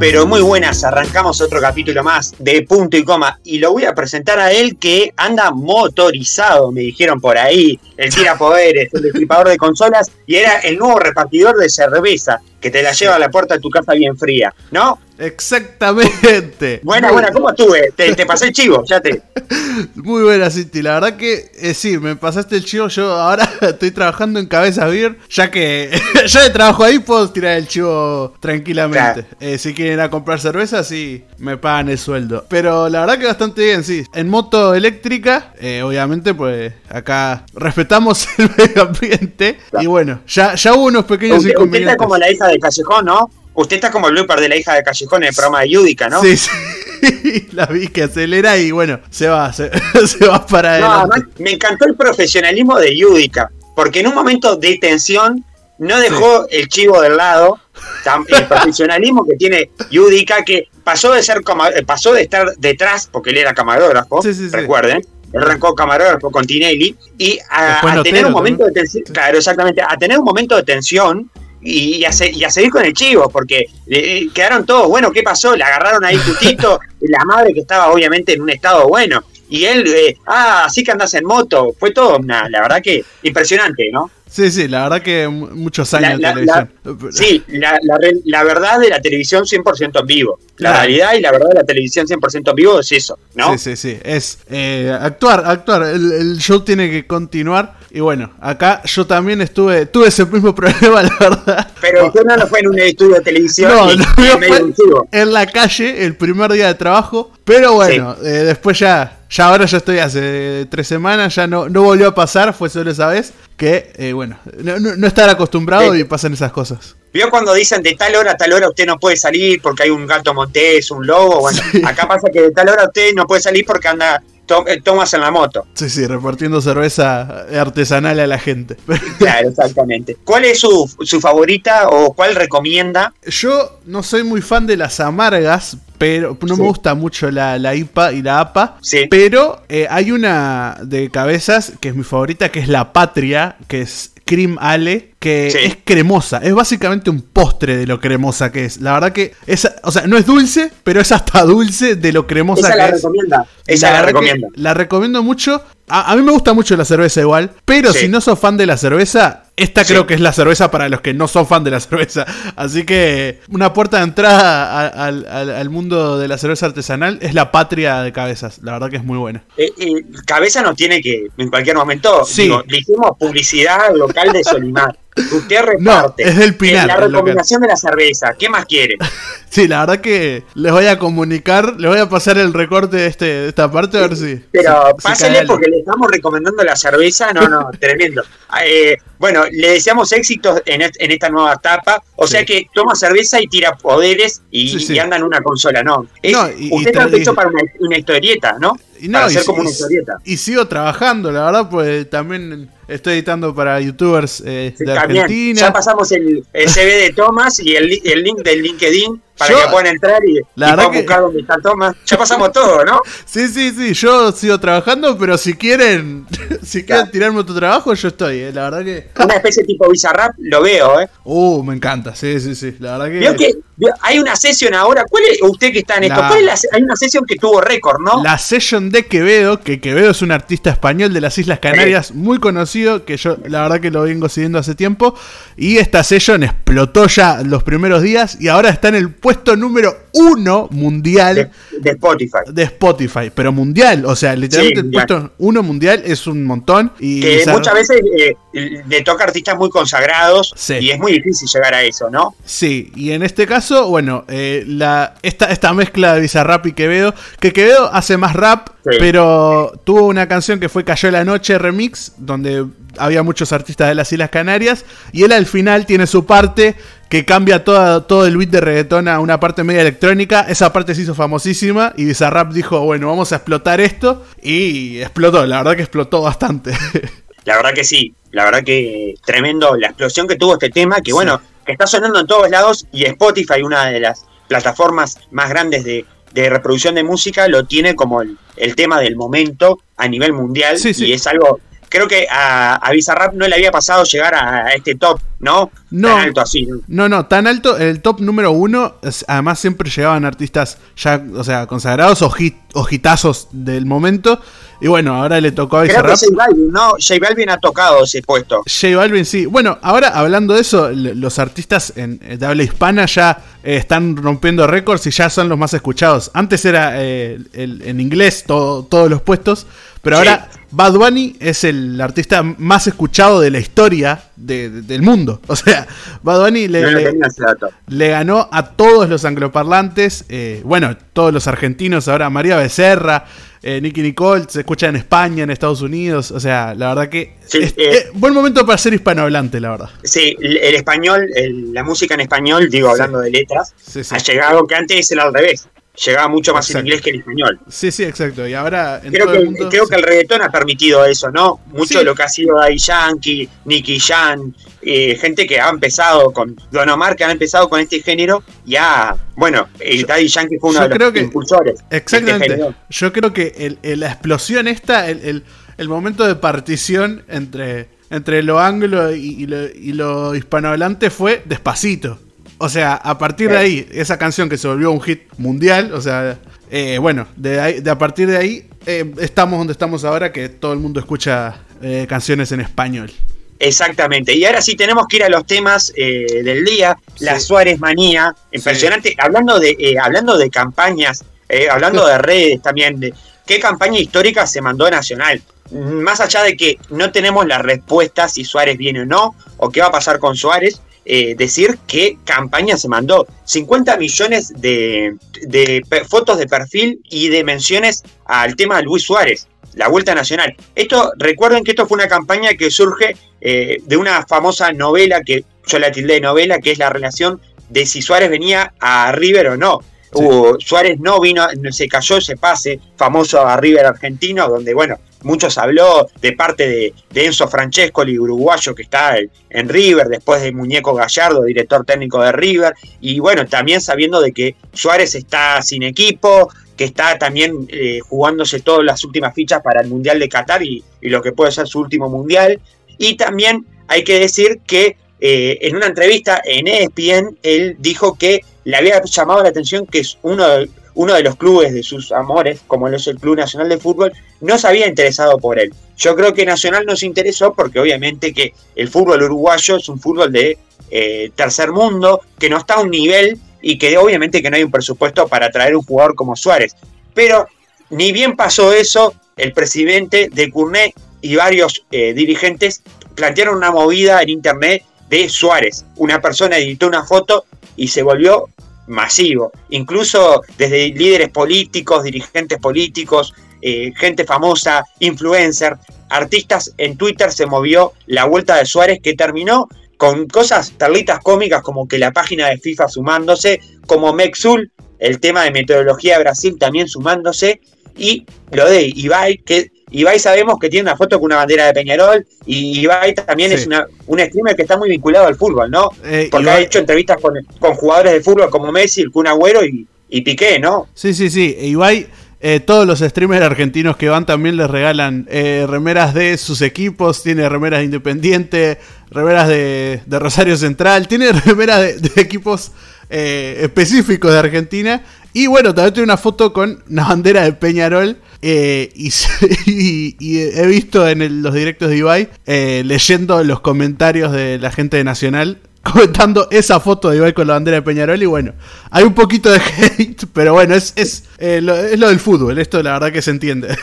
Pero muy buenas. Arrancamos otro capítulo más de punto y coma. Y lo voy a presentar a él que anda motorizado, me dijeron por ahí. El tira poderes, el destripador de consolas. Y era el nuevo repartidor de cerveza que te la lleva a la puerta de tu casa bien fría, ¿no? Exactamente. Buena, buena, ¿cómo estuve? Te, pasé el chivo, ya te. Muy buena, Cinti. La verdad que eh, sí, me pasaste el chivo. Yo ahora estoy trabajando en Cabeza Beer, ya que yo de trabajo ahí puedo tirar el chivo tranquilamente. Eh, si quieren ir a comprar cerveza, sí, me pagan el sueldo. Pero la verdad que bastante bien, sí. En moto eléctrica, eh, obviamente, pues acá respetamos el medio ambiente. Y bueno, ya, ya hubo unos pequeños usted, inconvenientes. Usted como la hija de Callejón, ¿no? Usted está como el blooper de la hija de Callejón en el programa de Yudica, ¿no? Sí, sí. la vi que acelera y bueno, se va, se, va para adelante. me encantó el profesionalismo de Yudica, porque en un momento de tensión no dejó el chivo del lado, el profesionalismo que tiene Yudica, que pasó de ser eh, pasó de estar detrás, porque él era camarógrafo, recuerden, él arrancó camarógrafo con Tinelli, y a, tener un momento de tensión, claro, exactamente, a tener un momento de tensión y, a, seguir con el chivo, porque eh, quedaron todos, bueno, ¿qué pasó? Le agarraron ahí justito, la madre que estaba obviamente en un estado bueno, y él, eh, ah, así que andas en moto, fue todo, una, la verdad que impresionante, ¿no? Sí, sí, la verdad que muchos años la, televisión. sí, la, verdad de la televisión 100% en vivo. La realidad y la verdad de la televisión 100% en vivo es eso, ¿no? Sí, sí, sí. Es eh, actuar, actuar. El, show tiene que continuar. Y bueno, acá yo también estuve, tuve ese mismo problema, la verdad. Pero usted no fue en un estudio de televisión. No, no en la calle el primer día de trabajo. Pero bueno, eh, después ya ya ahora ya estoy hace tres semanas, ya no, no volvió a pasar, fue solo esa vez, que, eh, bueno, no, estar acostumbrado y pasan esas cosas. ¿Vio cuando dicen de tal hora a tal hora usted no puede salir porque hay un gato montés, un lobo? Bueno, acá pasa que de tal hora usted no puede salir porque anda eh, tomas en la moto. Sí, sí, repartiendo cerveza artesanal a la gente. Claro, exactamente. ¿Cuál es su, su favorita o cuál recomienda? Yo no soy muy fan de las amargas, pero no me gusta mucho la, la, IPA y la APA. Sí. Pero eh, hay una de cabezas que es mi favorita, que es la Patria, que es Cream Ale, que es cremosa. Es básicamente un postre de lo cremosa que es. La verdad que es, o sea, no es dulce, pero es hasta dulce de lo cremosa Esa que la Recomienda. Esa la, recomienda. La recomiendo mucho. A, mí me gusta mucho la cerveza igual, pero si no sos fan de la cerveza, esta creo que es la cerveza para los que no son fan de la cerveza. Así que una puerta de entrada al, mundo de la cerveza artesanal es la patria de cabezas. La verdad que es muy buena. Eh, cabeza no tiene que, en cualquier momento, digo, le hicimos publicidad local de Solimar. Usted reparte. No, es del Pinar. La recomendación de la cerveza. ¿Qué más quiere? Sí, la verdad que les voy a comunicar, les voy a pasar el recorte de, este, esta parte a ver si. Pero pásele porque le estamos recomendando la cerveza. No, no, tremendo. Eh, bueno, le deseamos éxitos en, esta nueva etapa. O sea que toma cerveza y tira poderes y, anda en una consola, ¿no? usted está hecho para una, historieta, ¿no? Y no, para como una historieta. Y sigo trabajando, la verdad, pues también Estoy editando para youtubers eh, de Argentina. Ya pasamos el, CV de Thomas y el, el link del LinkedIn para que puedan entrar y, la puedan buscar donde está Thomas. Ya pasamos todo, ¿no? Sí, sí, sí. Yo sigo trabajando, pero si quieren, si quieren tirarme otro trabajo, yo estoy, eh, la verdad que. Una especie tipo Bizarrap, lo veo, ¿eh? Uh, me encanta, sí, sí, sí. La verdad que. Veo que hay una sesión ahora. ¿Cuál es usted que está en esto? ¿Cuál es hay una sesión que tuvo récord, ¿no? La sesión de Quevedo, que Quevedo es un artista español de las Islas Canarias, muy conocido, que yo la verdad que lo vengo siguiendo hace tiempo. Y esta session explotó ya los primeros días y ahora está en el puesto número uno mundial. De, Spotify. De Spotify, pero mundial. O sea, literalmente el puesto uno mundial es un montón. Y que muchas veces eh, le toca artistas muy consagrados y es muy difícil llegar a eso, ¿no? Sí, y en este caso, bueno, eh, la, esta, esta mezcla de Bizarrap y Quevedo, que Quevedo hace más rap, pero tuvo una canción que fue Cayó la Noche Remix, donde había muchos artistas de las Islas Canarias, y él al final tiene su parte que cambia todo el beat de reggaetón a una parte media electrónica. Esa parte se hizo famosísima y Bizarrap dijo, bueno, vamos a explotar esto. Y explotó, la verdad que explotó bastante. La verdad que sí, la verdad que tremendo la explosión que tuvo este tema, que bueno, que está sonando en todos lados y Spotify, una de las plataformas más grandes de, reproducción de música, lo tiene como el, tema del momento a nivel mundial y es algo creo que a, a Bizarrap no le había pasado llegar a, este top, ¿no? No, tan alto así. ¿no? no, tan alto. El top número uno, además siempre llegaban artistas ya, o sea, consagrados o, hit, del momento. Y bueno, ahora le tocó a Bizarrap. Creo que J Balvin, ¿no? J Balvin ha tocado ese puesto. J Balvin, sí. Bueno, ahora hablando de eso, los artistas en, de habla hispana ya eh, están rompiendo récords y ya son los más escuchados. Antes era eh, en inglés todos los puestos, pero ahora Bad Bunny es el artista más escuchado de la historia del mundo. O sea, Bad Bunny le, ganó a todos los angloparlantes, eh, bueno, todos los argentinos, ahora María Becerra, eh, Nicky Nicole, se escucha en España, en Estados Unidos. O sea, la verdad que es, eh, buen momento para ser hispanohablante, la verdad. Sí, el, español, la música en español, digo, hablando de letras, ha llegado que antes era al revés llegaba mucho más en inglés que en español. Sí, sí, exacto. Y ahora creo, que, el creo que el reggaetón ha permitido eso, ¿no? Mucho de lo que ha sido Daddy Yankee, Nicky Jan, eh, gente que ha empezado con Don Omar, que ha empezado con este género, ya, bueno, el Daddy Yankee fue uno de los impulsores. Este exactamente. yo creo que la explosión esta, el, momento de partición entre, entre lo anglo y, lo, y lo hispanohablante fue despacito. O sea, a partir de ahí, esa canción que se volvió un hit mundial, o sea, eh, bueno, de, de a partir de ahí eh, estamos donde estamos ahora, que todo el mundo escucha eh, canciones en español. Exactamente. Y ahora sí tenemos que ir a los temas del día. La Suárez manía, impresionante. Hablando de hablando de campañas, hablando de redes también, de qué campaña histórica se mandó Nacional. Más allá de que no tenemos la respuesta si Suárez viene o no, o qué va a pasar con Suárez, eh, decir qué campaña se mandó. 50 millones de, fotos de perfil y de menciones al tema de Luis Suárez, la Vuelta Nacional. Esto, recuerden que esto fue una campaña que surge eh, de una famosa novela que yo la tildé novela, que es la relación de si Suárez venía a River o no. Suárez no vino, se cayó ese pase famoso a River argentino, donde, bueno, muchos habló de parte de, Enzo Francesco, el uruguayo que está en River, después de Muñeco Gallardo, director técnico de River, y bueno, también sabiendo de que Suárez está sin equipo, que está también eh, jugándose todas las últimas fichas para el Mundial de Qatar y, lo que puede ser su último Mundial, y también hay que decir que eh, en una entrevista en ESPN, él dijo que le había llamado la atención que es uno de, uno de los clubes de sus amores, como lo es el Club Nacional de Fútbol, no se había interesado por él. Yo creo que Nacional no se interesó porque obviamente que el fútbol uruguayo es un fútbol de eh, tercer mundo, que no está a un nivel y que obviamente que no hay un presupuesto para traer un jugador como Suárez. Pero ni bien pasó eso, el presidente de Curné y varios eh, dirigentes plantearon una movida en internet de Suárez. Una persona editó una foto y se volvió masivo, incluso desde líderes políticos, dirigentes políticos, eh, gente famosa, influencer, artistas en Twitter se movió la vuelta de Suárez que terminó con cosas perlitas cómicas como que la página de FIFA sumándose, como Mexul, el tema de metodología de Brasil también sumándose, y lo de Ibai, que Ibai sabemos que tiene una foto con una bandera de Peñarol y Ibai también es una, un streamer que está muy vinculado al fútbol, ¿no? Eh, Porque ha hecho entrevistas con, jugadores de fútbol como Messi, el Kun Agüero y, y Piqué, ¿no? Sí, sí, sí. E Ibai, eh, todos los streamers argentinos que van también les regalan eh, remeras de sus equipos, tiene remeras de Independiente, remeras de, Rosario Central, tiene remeras de, equipos específicos de Argentina. Y bueno, también tiene una foto con una bandera de Peñarol eh, y, he visto en los directos de Ibai eh, leyendo los comentarios de la gente de Nacional comentando esa foto de Ibai con la bandera de Peñarol y bueno, hay un poquito de hate, pero bueno, es, es, eh, lo, del fútbol, esto la verdad que se entiende.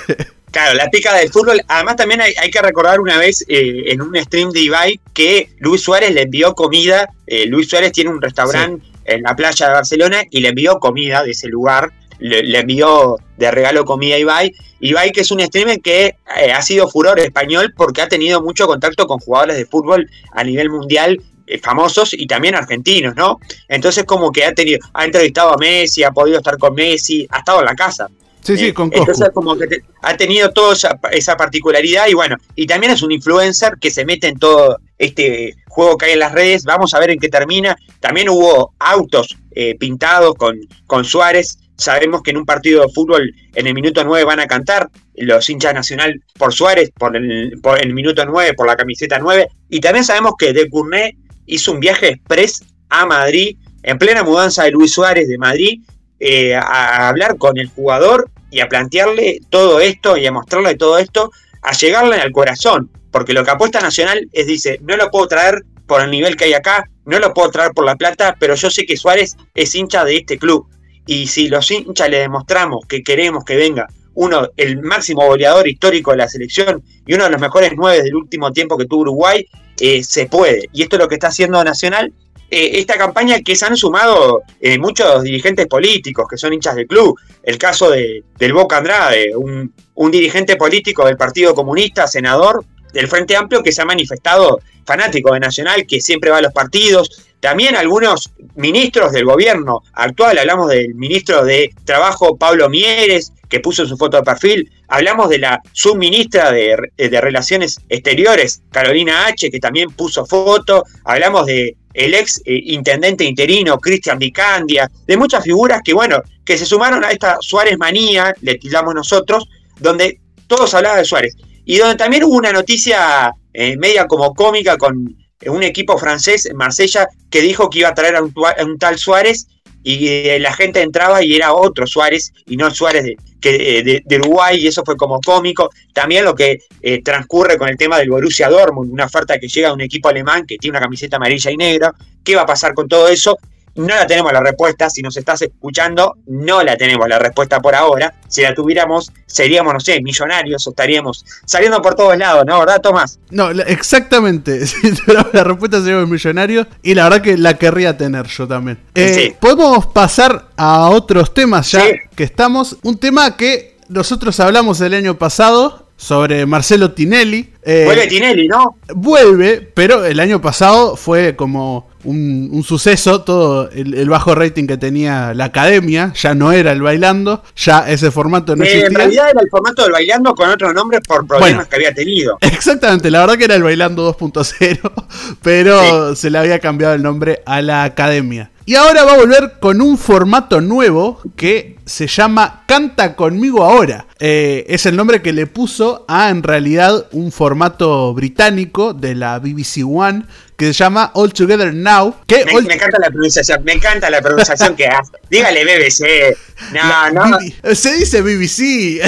Claro, la pica del fútbol. Además también hay, que recordar una vez en un stream de Ibai que Luis Suárez le envió comida. Luis Suárez tiene un restaurante en la playa de Barcelona y le envió comida de ese lugar le, envió de regalo comida a Ibai. Ibai que es un streamer que eh, ha sido furor español porque ha tenido mucho contacto con jugadores de fútbol a nivel mundial eh, famosos y también argentinos, ¿no? Entonces como que ha tenido, ha entrevistado a Messi, ha podido estar con Messi, ha estado en la casa. Sí, sí, eh, con Entonces como que ha tenido toda esa, particularidad y bueno, y también es un influencer que se mete en todo este juego que hay en las redes, vamos a ver en qué termina. También hubo autos pintados con, con Suárez, sabemos que en un partido de fútbol en el minuto 9 van a cantar los hinchas nacional por Suárez, por el, por el minuto 9, por la camiseta 9, y también sabemos que De Cournet hizo un viaje express a Madrid, en plena mudanza de Luis Suárez de Madrid, eh, a hablar con el jugador y a plantearle todo esto y a mostrarle todo esto, a llegarle al corazón, porque lo que apuesta Nacional es, dice, no lo puedo traer por el nivel que hay acá, no lo puedo traer por la plata, pero yo sé que Suárez es hincha de este club. Y si los hinchas le demostramos que queremos que venga uno, el máximo goleador histórico de la selección y uno de los mejores nueve del último tiempo que tuvo Uruguay, eh, se puede. Y esto es lo que está haciendo Nacional. Eh, esta campaña que se han sumado eh, muchos dirigentes políticos que son hinchas del club. El caso de, del Boca Andrade, un, un dirigente político del Partido Comunista, senador del Frente Amplio, que se ha manifestado fanático de Nacional, que siempre va a los partidos. También algunos ministros del gobierno actual, hablamos del ministro de Trabajo Pablo Mieres, que puso su foto de perfil, hablamos de la subministra de, Relaciones Exteriores, Carolina H., que también puso foto, hablamos de el ex eh, intendente interino Cristian Vicandia, de muchas figuras que, bueno, que se sumaron a esta Suárez manía, le tildamos nosotros, donde todos hablaban de Suárez. Y donde también hubo una noticia eh, media como cómica con un equipo francés, Marsella, que dijo que iba a traer a un, tal Suárez y eh, la gente entraba y era otro Suárez y no el Suárez de, que, de, Uruguay y eso fue como cómico. También lo que transcurre con el tema del Borussia Dortmund, una oferta que llega a un equipo alemán que tiene una camiseta amarilla y negra. ¿Qué va a pasar con todo eso? No la tenemos la respuesta, si nos estás escuchando, no la tenemos la respuesta por ahora. Si la tuviéramos, seríamos, no sé, millonarios o estaríamos saliendo por todos lados, ¿no? ¿Verdad, Tomás? No, exactamente. Si tuviéramos la respuesta, seríamos millonarios y la verdad que la querría tener yo también. Eh, Podemos pasar a otros temas ya que estamos. Un tema que nosotros hablamos el año pasado sobre Marcelo Tinelli. Eh, vuelve Tinelli, ¿no? Vuelve, pero el año pasado fue como un, suceso, todo el, bajo rating que tenía la academia, ya no era el bailando, ya ese formato no eh, existía. En realidad era el formato del bailando con otro nombre por problemas que había tenido. Exactamente, la verdad que era el bailando 2.0, pero se le había cambiado el nombre a la academia. Y ahora va a volver con un formato nuevo que se llama Canta conmigo ahora. Eh, es el nombre que le puso a en realidad un formato británico de la BBC One que se llama All Together Now. Que me, encanta la pronunciación, me encanta la pronunciación que hace. Dígale BBC. No, no. se dice BBC.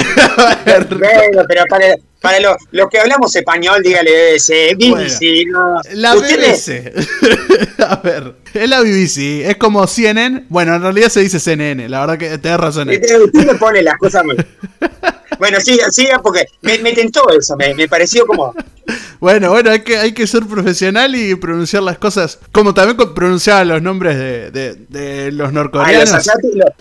pero, pero para, para los lo que hablamos español, dígale BBC. BBC, no. La BBC. a ver, es la BBC. Es como CNN. Bueno, en realidad se dice CNN. La verdad que tenés razón. Usted me pone las cosas muy... Bueno, siga, siga, porque me, tentó eso, me, pareció como. Bueno, bueno, hay que, hay que ser profesional y pronunciar las cosas como también pronunciar los nombres de, los norcoreanos. Ah,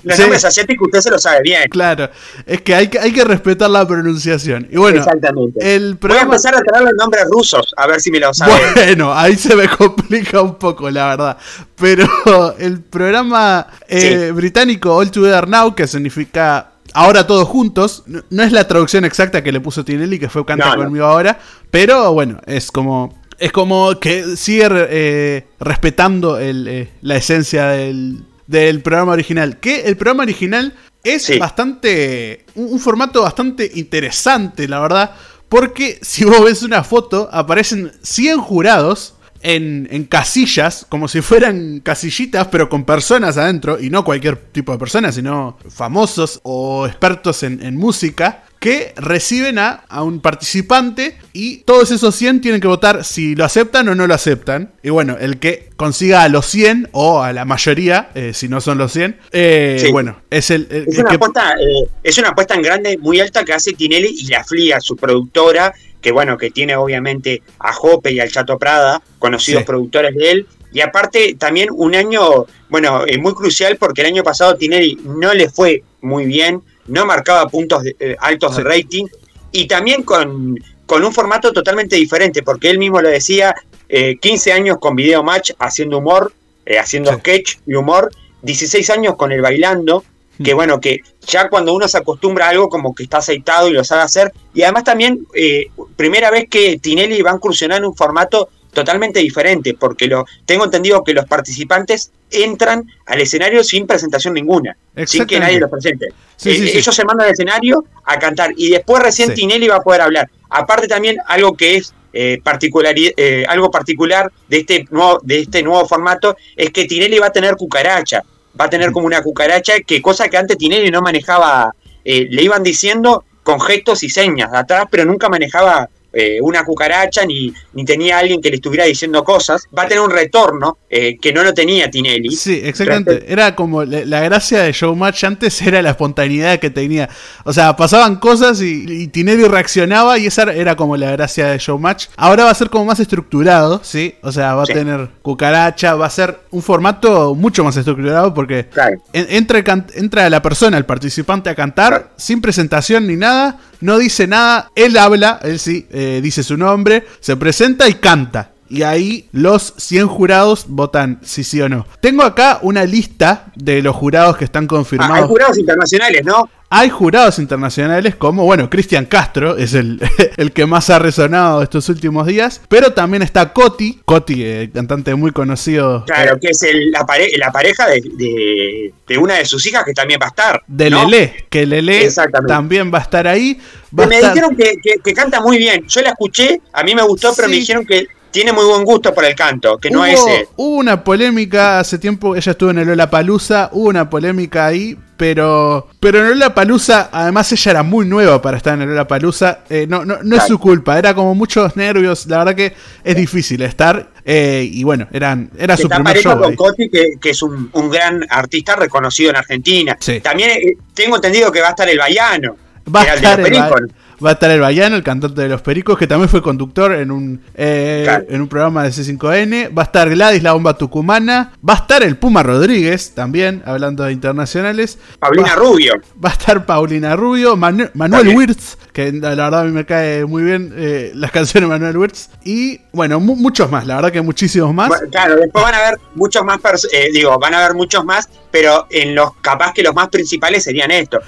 los, nombres asiáticos usted se lo sabe bien. Claro, es que hay, que hay que respetar la pronunciación. Y bueno, Exactamente. El Voy a empezar a traer los nombres rusos, a ver si me lo sabe. Bueno, ahí se me complica un poco, la verdad. Pero el programa eh, británico All Together Now, que significa ahora todos juntos. No, es la traducción exacta que le puso Tinelli, que fue Canta conmigo ahora. Pero bueno, es como. Es como que sigue eh, respetando eh, la esencia del, programa original. Que el programa original es bastante. Un, formato bastante interesante, la verdad. Porque si vos ves una foto, aparecen 100 jurados en, casillas, como si fueran casillitas, pero con personas adentro, y no cualquier tipo de personas, sino famosos o expertos en, música, que reciben a, un participante y todos esos 100 tienen que votar si lo aceptan o no lo aceptan. Y bueno, el que consiga a los 100 o a la mayoría, eh, si no son los 100, eh, bueno, es el... es, una apuesta, eh, es una apuesta en grande muy alta que hace Tinelli y la Flia, su productora, que bueno, que tiene obviamente a Jope y al Chato Prada, conocidos productores de él, y aparte también un año, bueno, es muy crucial porque el año pasado Tinelli no le fue muy bien, no marcaba puntos eh, altos de rating, y también con, con, un formato totalmente diferente, porque él mismo lo decía, 15 eh, años con video match haciendo humor, eh, haciendo sketch y humor, 16 años con el bailando, que bueno, que ya cuando uno se acostumbra a algo como que está aceitado y lo sabe hacer, y además también, eh, primera vez que Tinelli va a incursionar en un formato totalmente diferente, porque lo tengo entendido que los participantes entran al escenario sin presentación ninguna, sin que nadie los presente. Eh, ellos se mandan al escenario a cantar y después recién Tinelli va a poder hablar. Aparte también algo que es eh, eh, algo particular de este, nuevo, de este nuevo formato es que Tinelli va a tener cucaracha, va a tener como una cucaracha, que cosa que antes Tinelli no manejaba, eh, le iban diciendo con gestos y señas de atrás, pero nunca manejaba eh, una cucaracha ni, ni tenía alguien que le estuviera diciendo cosas, va a tener un retorno eh, que no lo tenía Tinelli. Sí, exactamente. Era como la, gracia de Showmatch antes era la espontaneidad que tenía. O sea, pasaban cosas y, Tinelli reaccionaba y esa era como la gracia de Showmatch. Ahora va a ser como más estructurado, ¿sí? O sea, va a tener cucaracha, va a ser un formato mucho más estructurado porque entra, entra la persona, el participante a cantar sin presentación ni nada, no dice nada, él habla, él sí. Eh, dice su nombre, se presenta y canta. Y ahí los 100 jurados votan si sí o no. Tengo acá una lista de los jurados que están confirmados. Ah, hay jurados internacionales, ¿no? Hay jurados internacionales como, bueno, Cristian Castro es el, el, que más ha resonado estos últimos días, pero también está Coti, Coti, eh, cantante muy conocido. Claro, que es la, pareja de, una de sus hijas que también va a estar. De Lele, que Lele también va a estar ahí. me dijeron que, canta muy bien, yo la escuché, a mí me gustó, pero me dijeron que tiene muy buen gusto por el canto, que no es. Hubo una polémica hace tiempo, ella estuvo en el Palusa, hubo una polémica ahí, pero. Pero en Lola Palusa, además ella era muy nueva para estar en el Lola Palusa. Eh, no no, no es su culpa, era como muchos nervios. La verdad que es difícil estar. Eh, y bueno, eran, era su primer show. con Coti, que, que, es un, gran artista reconocido en Argentina. También eh, tengo entendido que va a estar el Baiano. Va a estar el, Va a estar el Bayano, el cantante de Los Pericos, que también fue conductor en un, eh, en un programa de C5N. Va a estar Gladys, la bomba tucumana. Va a estar el Puma Rodríguez, también, hablando de internacionales. Paulina Rubio. Va a estar Paulina Rubio. Manuel Wirtz, que la, verdad a mí me cae muy bien eh, las canciones de Manuel Wirtz. Y bueno, muchos más, la verdad que muchísimos más. claro, después van a haber muchos más, eh, digo, van a haber muchos más, pero en los capaz que los más principales serían estos.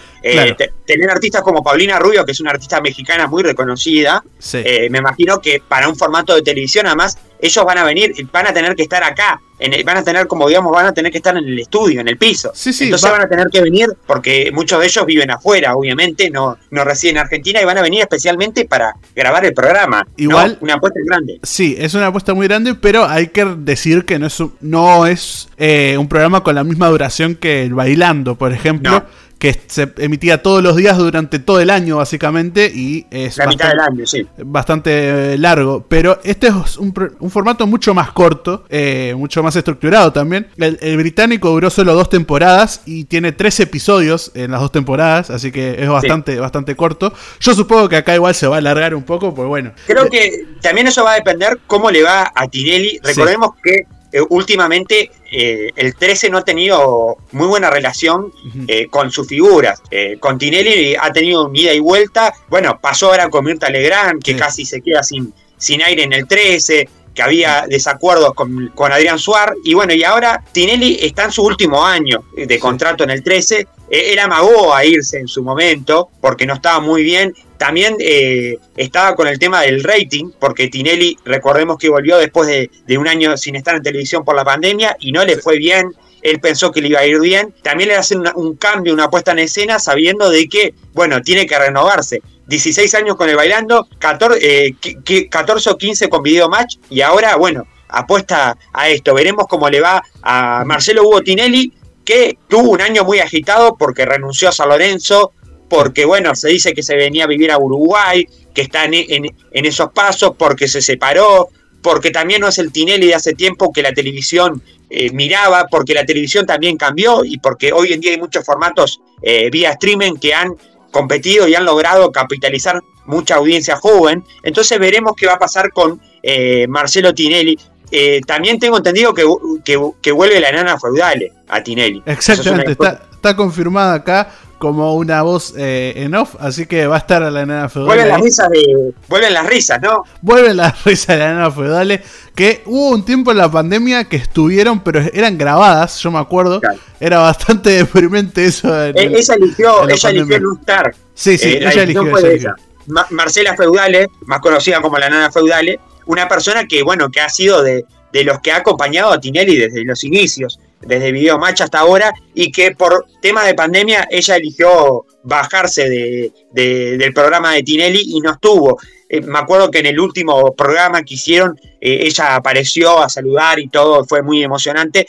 tener artistas como Paulina Rubio, que es una artista mexicana muy reconocida. Eh, me imagino que para un formato de televisión, además, ellos van a venir, van a tener que estar acá, en van a tener, como digamos, van a tener que estar en el estudio, en el piso. Entonces van a tener que venir, porque muchos de ellos viven afuera, obviamente, no, no residen en Argentina y van a venir especialmente para grabar el programa. Igual. Una apuesta grande. Sí, es una apuesta muy grande, pero hay que decir que no es, no es eh, un programa con la misma duración que el Bailando, por ejemplo que se emitía todos los días durante todo el año, básicamente, y es La bastante, mitad del año, sí. bastante eh, largo. Pero este es un, formato mucho más corto, eh, mucho más estructurado también. El, británico duró solo dos temporadas y tiene tres episodios en las dos temporadas, así que es bastante, bastante corto. Yo supongo que acá igual se va a alargar un poco, pues bueno. Creo que también eso va a depender cómo le va a Tinelli. Recordemos que eh, últimamente eh, el 13 no ha tenido muy buena relación eh, con sus figuras. con Tinelli ha tenido un ida y vuelta. Bueno, pasó ahora con Mirta Legrand, que casi se queda sin, sin aire en el 13 que había desacuerdos con, con, Adrián Suar, y bueno, y ahora Tinelli está en su último año de contrato en el 13, él amagó a irse en su momento porque no estaba muy bien, también eh, estaba con el tema del rating, porque Tinelli, recordemos que volvió después de, un año sin estar en televisión por la pandemia y no le fue bien. Él pensó que le iba a ir bien. También le hacen un cambio, una puesta en escena, sabiendo de que, bueno, tiene que renovarse. 16 años con el bailando, 14, 14 eh, o 15 con video match y ahora, bueno, apuesta a esto. Veremos cómo le va a Marcelo Hugo Tinelli, que tuvo un año muy agitado porque renunció a San Lorenzo, porque bueno, se dice que se venía a vivir a Uruguay, que está en, esos pasos, porque se separó, porque también no es el Tinelli de hace tiempo que la televisión eh, miraba, porque la televisión también cambió y porque hoy en día hay muchos formatos eh, vía streaming que han competido y han logrado capitalizar mucha audiencia joven. Entonces veremos qué va a pasar con eh, Marcelo Tinelli. también tengo entendido que, que, vuelve la enana feudale a Tinelli. Exactamente, está, está confirmada acá como una voz eh, en off, así que va a estar a la nana feudal. Vuelven las risas de. Vuelven las risas, ¿no? Vuelven las risas de la nana feudal. Que hubo un tiempo en la pandemia que estuvieron, pero eran grabadas, yo me acuerdo. Era bastante deprimente eso. En eh, ella eligió, ella eligió Lustar. Sí, sí, eh, ella eligió. Marcela Feudale, más conocida como la nana Feudale, una persona que, bueno, que ha sido de, de los que ha acompañado a Tinelli desde los inicios, desde Video Match hasta ahora, y que por tema de pandemia ella eligió bajarse de, del programa de Tinelli y no estuvo. Eh, me acuerdo que en el último programa que hicieron, eh, ella apareció a saludar y todo, fue muy emocionante.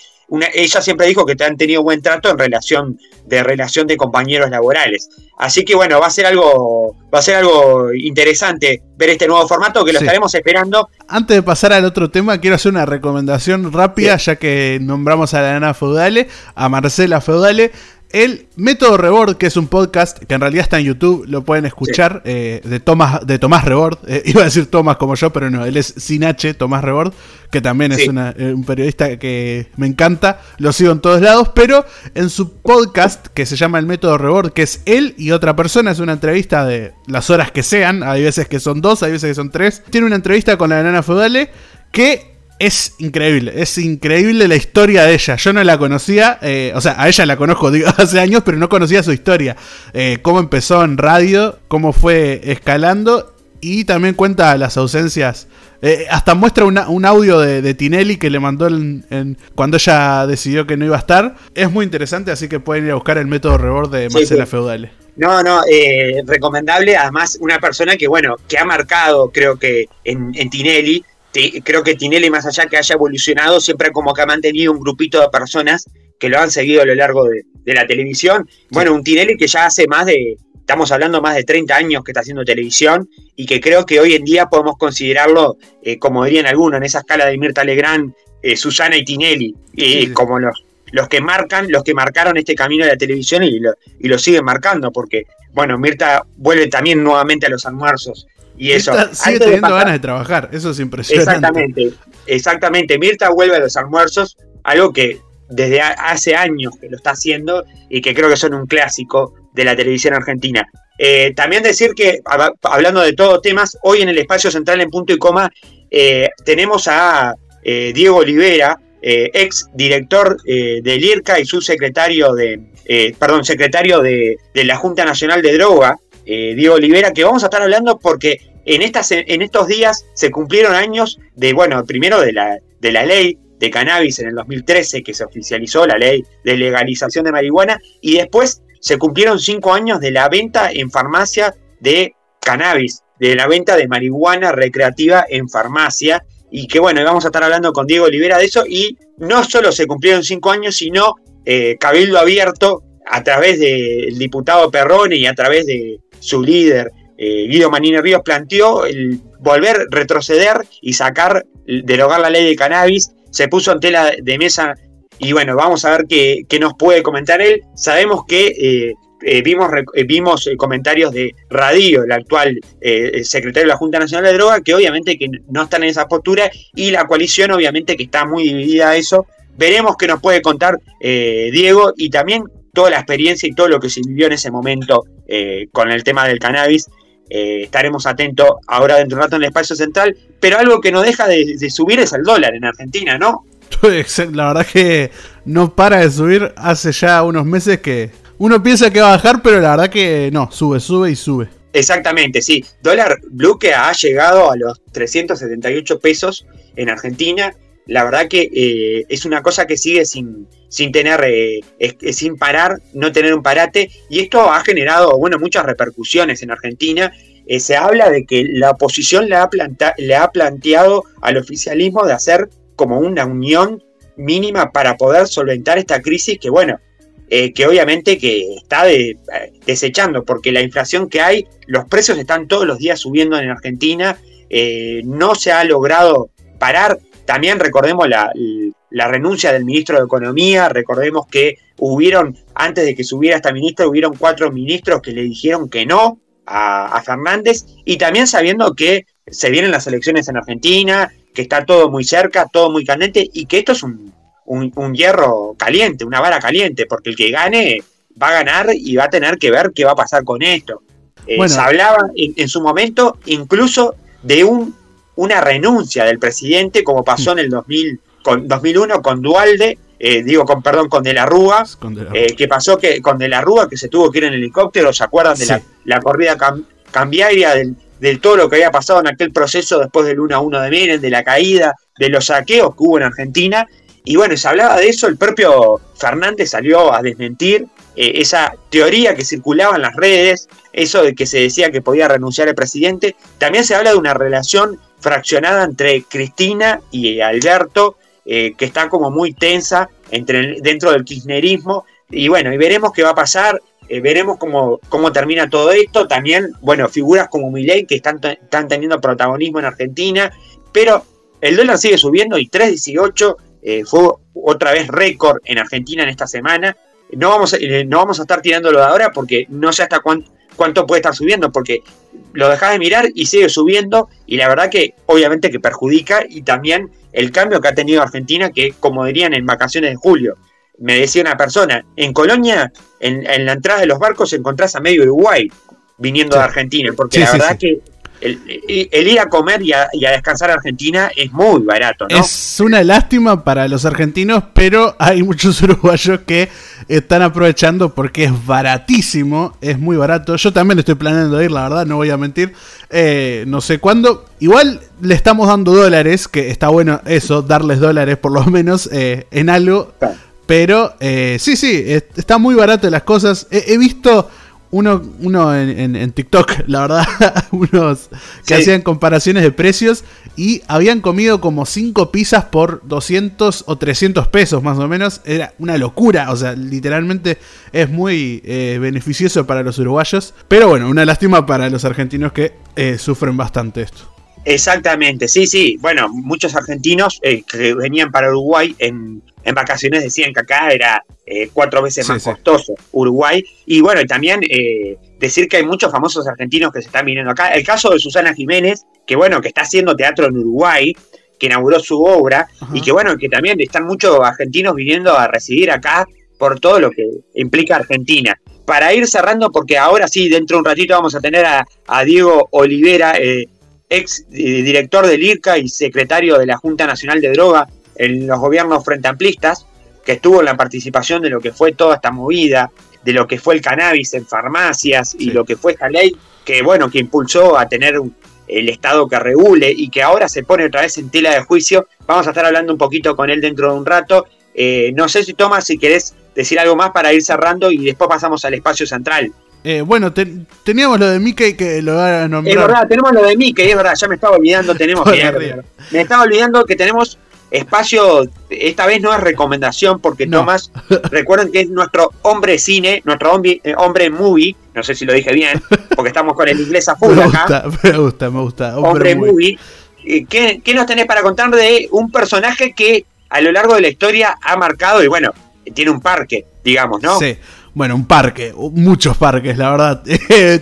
Ella siempre dijo que te han tenido buen trato en relación de relación de compañeros laborales. Así que bueno, va a ser algo, va a ser algo interesante ver este nuevo formato que lo estaremos esperando. Antes de pasar al otro tema, quiero hacer una recomendación rápida, ya que nombramos a la nana Feudale, a Marcela Feudale. El Método Rebord, que es un podcast que en realidad está en YouTube, lo pueden escuchar, eh, de, Tomás, de Tomás Rebord. Eh, iba a decir Tomás como yo, pero no, él es sin H, Tomás Rebord, que también es eh, un periodista que me encanta, lo sigo en todos lados, pero en su podcast, que se llama El Método Rebord, que es él y otra persona, es una entrevista de las horas que sean, hay veces que son dos, hay veces que son tres. Tiene una entrevista con la nana feudale que es increíble, es increíble la historia de ella. Yo no la conocía, eh, o sea, a ella la conozco hace años, pero no conocía su historia. Eh, cómo empezó en radio, cómo fue escalando y también cuenta las ausencias. Eh, hasta muestra un audio de, Tinelli que le mandó en, cuando ella decidió que no iba a estar. Es muy interesante, así que pueden ir a buscar el método rebord de Marcela Feudale. No, no, recomendable. Además, una persona que, bueno, que ha marcado, creo que en, en Tinelli, creo que Tinelli, más allá que haya evolucionado, siempre como que ha mantenido un grupito de personas que lo han seguido a lo largo de, la televisión. Bueno, un Tinelli que ya hace más de, estamos hablando más de 30 años que está haciendo televisión y que creo que hoy en día podemos considerarlo, eh, como dirían algunos, en esa escala de Mirta Legrand, eh, Susana y Tinelli, eh, como los, los que marcan, los que marcaron este camino de la televisión y lo, y lo siguen marcando, porque, bueno, Mirta vuelve también nuevamente a los almuerzos. Y eso. sigue teniendo ganas de trabajar, eso es impresionante. Exactamente, exactamente. Mirta vuelve a los almuerzos, algo que desde hace años que lo está haciendo y que creo que son un clásico de la televisión argentina. Eh, también decir que, hablando de todos temas, hoy en el espacio central en punto y coma eh, tenemos a eh, Diego Olivera, ex director del IRCA y subsecretario de, perdón, secretario de, de, la Junta Nacional de Droga, Diego Olivera, que vamos a estar hablando porque en, estas, en estos días se cumplieron años de, bueno, primero de la, de la ley de cannabis en el 2013, que se oficializó la ley de legalización de marihuana, y después se cumplieron cinco años de la venta en farmacia de cannabis, de la venta de marihuana recreativa en farmacia, y que bueno, vamos a estar hablando con Diego Olivera de eso, y no solo se cumplieron cinco años, sino eh, Cabildo Abierto, a través del diputado Perrone y a través de su líder, eh, Guido Manini Ríos planteó el volver, retroceder y sacar, derogar la ley de cannabis. Se puso en tela de mesa y bueno, vamos a ver qué, nos puede comentar él. Sabemos que eh, eh, vimos, vimos comentarios de Radio, el actual secretario de la Junta Nacional de Droga, que obviamente que no están en esa postura y la coalición obviamente que está muy dividida a eso. Veremos qué nos puede contar Diego y también toda la experiencia y todo lo que se vivió en ese momento con el tema del cannabis eh, estaremos atentos ahora dentro de un rato en el espacio central, pero algo que no deja de, subir es el dólar en Argentina, ¿no? La verdad que no para de subir hace ya unos meses que uno piensa que va a bajar, pero la verdad que no, sube, sube y sube. Exactamente, sí. Dólar blue que ha llegado a los 378 pesos en Argentina. La verdad que eh, es una cosa que sigue sin, sin tener, eh, sin parar, no tener un parate, y esto ha generado, bueno, muchas repercusiones en Argentina. Eh, se habla de que la oposición le ha, le ha planteado al oficialismo de hacer como una unión mínima para poder solventar esta crisis que, bueno, que obviamente que está desechando, porque la inflación que hay, los precios están todos los días subiendo en Argentina, no se ha logrado parar. También recordemos la, la renuncia del ministro de Economía. Recordemos que hubieron, antes de que subiera esta ministra, hubieron cuatro ministros que le dijeron que no a, Fernández. Y también sabiendo que se vienen las elecciones en Argentina, que está todo muy cerca, todo muy caliente, y que esto es un, hierro caliente, una vara caliente, porque el que gane va a ganar y va a tener que ver qué va a pasar con esto. Eh, se hablaba en, su momento incluso de un, una renuncia del presidente, como pasó en el 2000 con 2001 con Dualde, eh, digo, con perdón, con De la Rúa, eh, que pasó que con De la Rúa que se tuvo que ir en helicóptero, ¿se acuerdan de la, corrida cambiaria del, de todo lo que había pasado en aquel proceso después del 1 a 1 de Menem, de la caída, de los saqueos que hubo en Argentina. Y bueno, se hablaba de eso, el propio Fernández salió a desmentir eh, esa teoría que circulaba en las redes, eso de que se decía que podía renunciar el presidente. También se habla de una relación fraccionada entre Cristina y Alberto, eh, que está como muy tensa entre, dentro del kirchnerismo. Y bueno, y veremos qué va a pasar. Eh, veremos cómo, cómo termina todo esto. También, bueno, figuras como Milei que están, están teniendo protagonismo en Argentina. Pero el dólar sigue subiendo y 3.18 eh, fue otra vez récord en Argentina en esta semana. No vamos, a, eh, no vamos a estar tirándolo de ahora porque no sé hasta cuánto, cuánto puede estar subiendo, porque lo dejas de mirar y sigue subiendo. Y la verdad que obviamente que perjudica y también el cambio que ha tenido Argentina, que como dirían en vacaciones de julio, me decía una persona, en Colonia, en, la entrada de los barcos encontrás a medio Uruguay viniendo de Argentina, porque la verdad que el, ir a comer y a, descansar a Argentina es muy barato, ¿no? Es una lástima para los argentinos, pero hay muchos uruguayos que están aprovechando porque es baratísimo, es muy barato. Yo también estoy planeando ir, la verdad, no voy a mentir. Eh, no sé cuándo. Igual le estamos dando dólares, que está bueno eso, darles dólares por lo menos eh, en algo. Pero eh, sí, sí, está muy barato las cosas. he visto uno, uno en, TikTok, la verdad, unos que hacían comparaciones de precios y habían comido como 5 pizzas por 200 o 300 pesos más o menos. Era una locura, o sea, literalmente es muy eh, beneficioso para los uruguayos. Pero bueno, una lástima para los argentinos que eh, sufren bastante esto. Exactamente, sí, sí. Bueno, muchos argentinos eh, que venían para Uruguay en, en vacaciones decían que acá era eh, cuatro veces más costoso Uruguay. Y bueno, y también eh, decir que hay muchos famosos argentinos que se están viniendo acá. El caso de Susana Jiménez, que bueno, que está haciendo teatro en Uruguay, que inauguró su obra, y que bueno, que también están muchos argentinos viniendo a residir acá por todo lo que implica Argentina. Para ir cerrando, porque ahora sí, dentro de un ratito vamos a tener a, Diego Olivera, eh, ex director del IRCA y secretario de la Junta Nacional de Droga, en los gobiernos frente amplistas, que estuvo en la participación de lo que fue toda esta movida, de lo que fue el cannabis en farmacias y lo que fue esta ley que, bueno, que impulsó a tener el Estado que regule y que ahora se pone otra vez en tela de juicio. Vamos a estar hablando un poquito con él dentro de un rato. Eh, no sé si Tomás, si querés decir algo más para ir cerrando y después pasamos al espacio central. Eh, bueno, teníamos lo de Mickey que lo va a nombrar. Es verdad, tenemos lo de Mickey, es verdad, ya me estaba olvidando, tenemos que, Me estaba olvidando que tenemos Espacio, esta vez no es recomendación porque Tomás, recuerden que es nuestro hombre cine, nuestro hombre, eh, hombre movie, no sé si lo dije bien, porque estamos con el inglés a full me acá. Gusta, me gusta, me gusta. Hombre, movie. Eh, ¿Qué, ¿Qué nos tenés para contar de un personaje que a lo largo de la historia ha marcado y bueno, tiene un parque, digamos, ¿no? Sí, bueno, un parque, muchos parques, la verdad.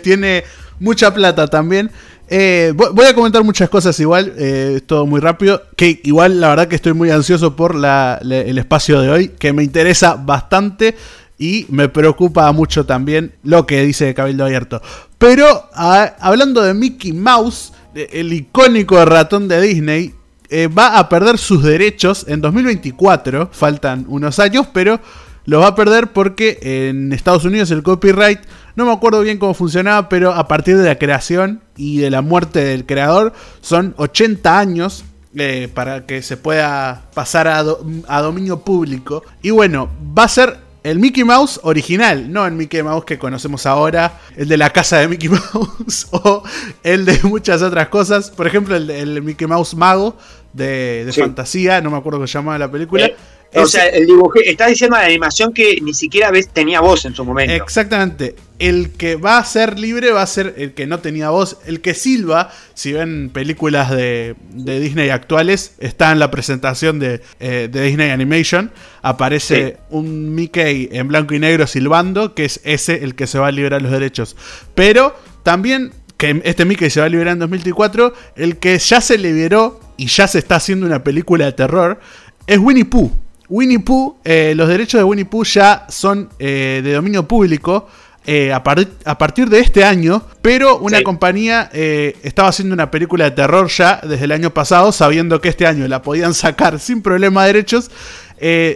tiene mucha plata también. Eh, voy a comentar muchas cosas igual, eh, todo muy rápido. Que igual la verdad que estoy muy ansioso por el espacio de hoy, que me interesa bastante y me preocupa mucho también lo que dice Cabildo Abierto. Pero hablando de Mickey Mouse, el icónico ratón de Disney, eh, va a perder sus derechos en 2024. Faltan unos años, pero lo va a perder porque en Estados Unidos el copyright, no me acuerdo bien cómo funcionaba, pero a partir de la creación y de la muerte del creador son 80 años eh, para que se pueda pasar a, a, dominio público. Y bueno, va a ser el Mickey Mouse original, no el Mickey Mouse que conocemos ahora, el de la casa de Mickey Mouse o el de muchas otras cosas. Por ejemplo, el, el Mickey Mouse mago de, fantasía, no me acuerdo cómo se llamaba la película. Eh, o sea, el dibujé, está diciendo la animación que ni siquiera ves, tenía voz en su momento. Exactamente. El que va a ser libre va a ser el que no tenía voz. El que silba, si ven películas de, Disney actuales, está en la presentación de, eh, Disney Animation. Aparece un Mickey en blanco y negro silbando, que es ese el que se va a liberar los derechos. Pero también que este Mickey se va a liberar en 2004, el que ya se liberó y ya se está haciendo una película de terror es Winnie Pooh. Winnie Pooh, eh, los derechos de Winnie Pooh ya son eh, de dominio público eh, a, partir de este año, pero una compañía estaba haciendo una película de terror ya desde el año pasado, sabiendo que este año la podían sacar sin problema de derechos.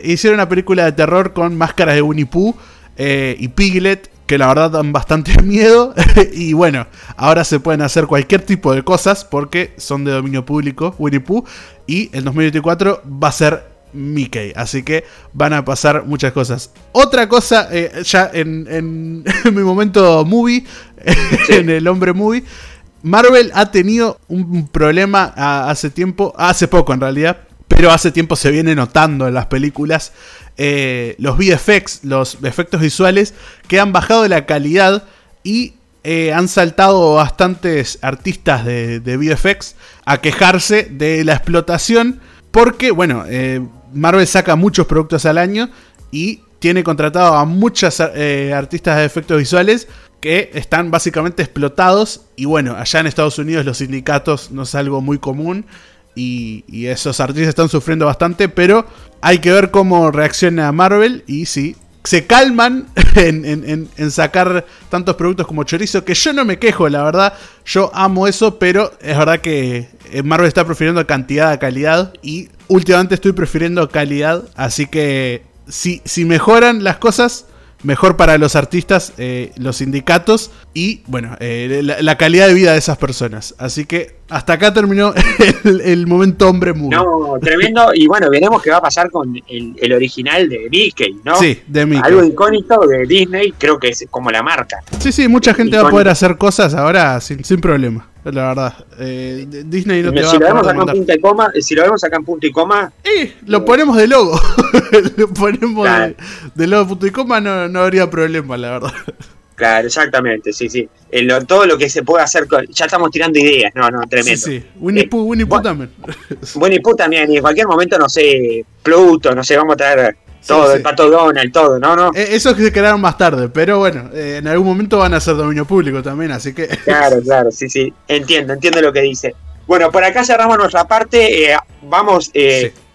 hicieron una película de terror con máscaras de Winnie Pooh y Piglet que la verdad dan bastante miedo. y bueno, ahora se pueden hacer cualquier tipo de cosas porque son de dominio público, Winnie Pooh. Y el 2024 va a ser Mickey. Así que van a pasar muchas cosas. Otra cosa, eh, ya en, mi momento movie, en el hombre movie. Marvel ha tenido un problema hace tiempo, hace poco en realidad, pero hace tiempo se viene notando en las películas eh, los VFX, los efectos visuales, que han bajado la calidad y eh, han saltado bastantes artistas de, de, VFX a quejarse de la explotación porque, bueno, eh, Marvel saca muchos productos al año y tiene contratado a muchas artistas de efectos visuales que están básicamente explotados y bueno, allá en Estados Unidos los sindicatos no es algo muy común y, esos artistas están sufriendo bastante, pero hay que ver cómo reacciona Marvel y si se calman en, sacar tantos productos como chorizo, que yo no me quejo, la verdad, yo amo eso, pero es verdad que eh, Marvel está prefiriendo cantidad a calidad y últimamente estoy prefiriendo calidad, así que si, si mejoran las cosas, mejor para los artistas, eh, los sindicatos y, bueno, eh, la, calidad de vida de esas personas. Así que hasta acá terminó el, momento hombre muy. No, tremendo. Y bueno, veremos qué va a pasar con el, original de Mickey, ¿no? Sí, de Mickey. Algo icónico de Disney, creo que es como la marca. Sí, sí, mucha gente va a poder hacer cosas ahora sin, sin problema. La verdad, eh, Disney no te si lo vemos acá en punto y coma, Si lo vemos acá en punto y coma. Eh, lo ponemos de logo. lo ponemos de, logo punto y coma, no, no habría problema, la verdad. Claro, exactamente, sí, sí. todo lo que se puede hacer con. Ya estamos tirando ideas, no, no, tremendo. Sí, sí. Winnie eh, Pooh, Winnie Pooh también. Winnie Pooh también, y en cualquier momento, no sé, Pluto, no sé, vamos a traer todo, el pato Donald, todo, ¿no? ¿no? Eh, esos que se quedaron más tarde, pero bueno, eh, en algún momento van a ser dominio público también, así que. Claro, claro, sí, sí. Entiendo, entiendo lo que dice. Bueno, por acá cerramos nuestra parte. Eh, vamos,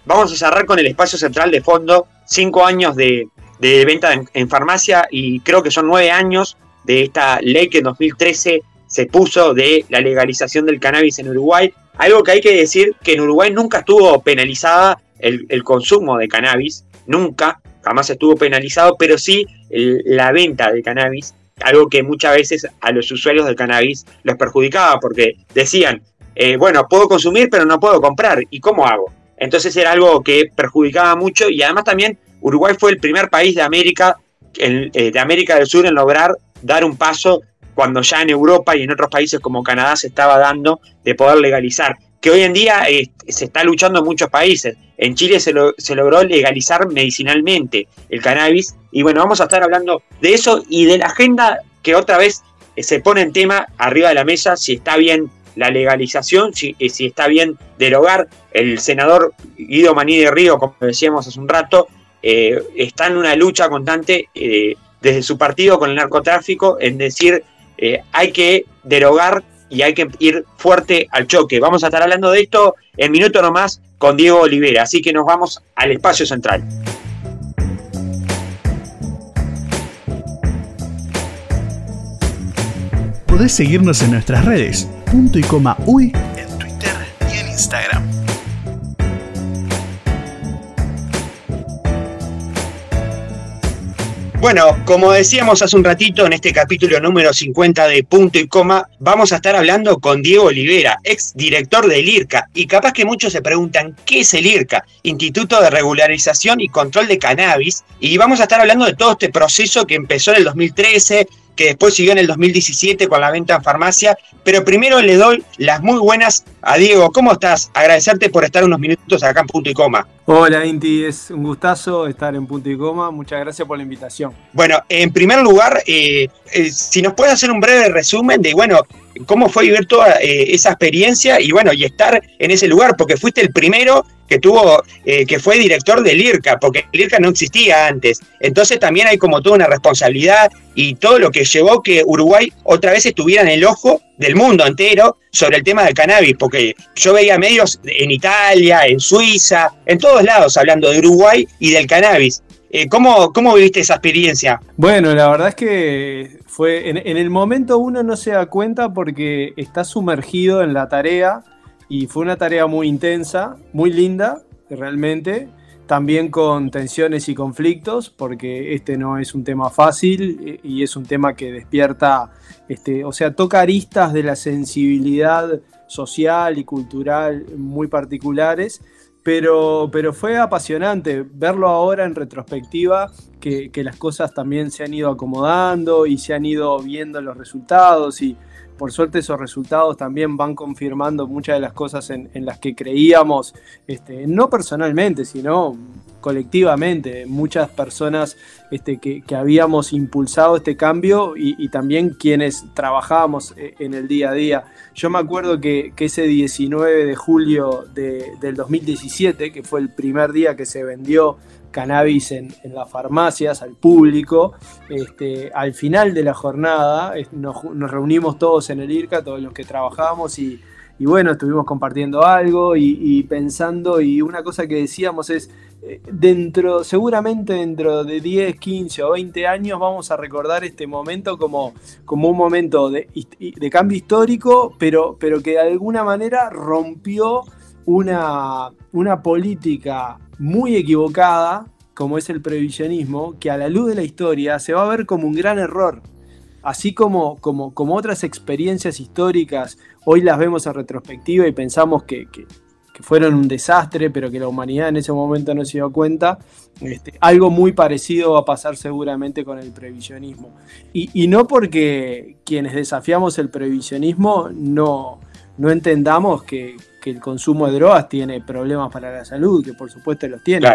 vamos a cerrar con el espacio central de fondo. Cinco años de, venta en, farmacia y creo que son nueve años de esta ley que en 2013 se puso de la legalización del cannabis en Uruguay. Algo que hay que decir que en Uruguay nunca estuvo penalizada el, el consumo de cannabis nunca, jamás estuvo penalizado, pero sí la venta de cannabis, algo que muchas veces a los usuarios del cannabis les perjudicaba, porque decían, eh, bueno, puedo consumir, pero no puedo comprar, ¿y cómo hago? Entonces era algo que perjudicaba mucho y además también Uruguay fue el primer país de América, eh, de América del Sur en lograr dar un paso cuando ya en Europa y en otros países como Canadá se estaba dando de poder legalizar que hoy en día eh, se está luchando en muchos países. En Chile se, se, logró legalizar medicinalmente el cannabis. Y bueno, vamos a estar hablando de eso y de la agenda que otra vez eh, se pone en tema arriba de la mesa, si está bien la legalización, si, eh, si está bien derogar. El senador Guido Maní de Río, como decíamos hace un rato, está en una lucha constante desde su partido con el narcotráfico en decir hay que derogar y hay que ir fuerte al choque. Vamos a estar hablando de esto en minuto nomás con Diego Olivera, así que nos vamos al espacio central. Podés seguirnos en nuestras redes, punto y coma uy, en Twitter y en Instagram. Bueno, como decíamos hace un ratito en este capítulo número 50 de Punto y Coma, vamos a estar hablando con Diego Olivera, ex director del IRCA. Y capaz que muchos se preguntan, ¿qué es el IRCA? Instituto de Regularización y Control de Cannabis. Y vamos a estar hablando de todo este proceso que empezó en el 2013, que después siguió en el 2017 con la venta en farmacia. Pero primero le doy las muy buenas a Diego. ¿Cómo estás? Agradecerte por estar unos minutos acá en Punto y Coma. Hola Inti, es un gustazo estar en Punto y Coma. Muchas gracias por la invitación. Bueno, en primer lugar, eh, eh, si nos puedes hacer un breve resumen de, bueno, cómo fue vivir toda eh, esa experiencia y bueno, y estar en ese lugar, porque fuiste el primero que tuvo, eh, que fue director del IRCA, porque el IRCA no existía antes. Entonces también hay como toda una responsabilidad y todo lo que llevó que Uruguay otra vez estuviera en el ojo del mundo entero sobre el tema del cannabis, porque yo veía medios en Italia, en Suiza, en todos lados hablando de Uruguay y del cannabis. Eh, ¿cómo, ¿Cómo viviste esa experiencia? Bueno, la verdad es que fue en, el momento uno no se da cuenta porque está sumergido en la tarea y fue una tarea muy intensa, muy linda, realmente. también con tensiones y conflictos, porque este no es un tema fácil eh, y es un tema que despierta, este, o sea, toca aristas de la sensibilidad social y cultural muy particulares, pero, pero fue apasionante verlo ahora en retrospectiva, que, que las cosas también se han ido acomodando y se han ido viendo los resultados y por suerte esos resultados también van confirmando muchas de las cosas en, las que creíamos, este, no personalmente, sino colectivamente, muchas personas este, que, habíamos impulsado este cambio y, también quienes trabajábamos eh, en el día a día. Yo me acuerdo que, ese 19 de julio de, del 2017, que fue el primer día que se vendió cannabis en, las farmacias al público. Este, al final de la jornada nos, reunimos todos en el IRCA, todos los que trabajamos y, bueno, estuvimos compartiendo algo y, pensando y una cosa que decíamos es, dentro, seguramente dentro de 10, 15 o 20 años vamos a recordar este momento como, como un momento de, cambio histórico, pero, pero que de alguna manera rompió una, una política muy equivocada, como es el previsionismo, que a la luz de la historia se va a ver como un gran error. Así como, como, como otras experiencias históricas, hoy las vemos en retrospectiva y pensamos que, fueron un desastre, pero que la humanidad en ese momento no se dio cuenta. Este, algo muy parecido va a pasar seguramente con el previsionismo. Y, no porque quienes desafiamos el previsionismo no, no entendamos que, el consumo de drogas tiene problemas para la salud, que por supuesto los tiene,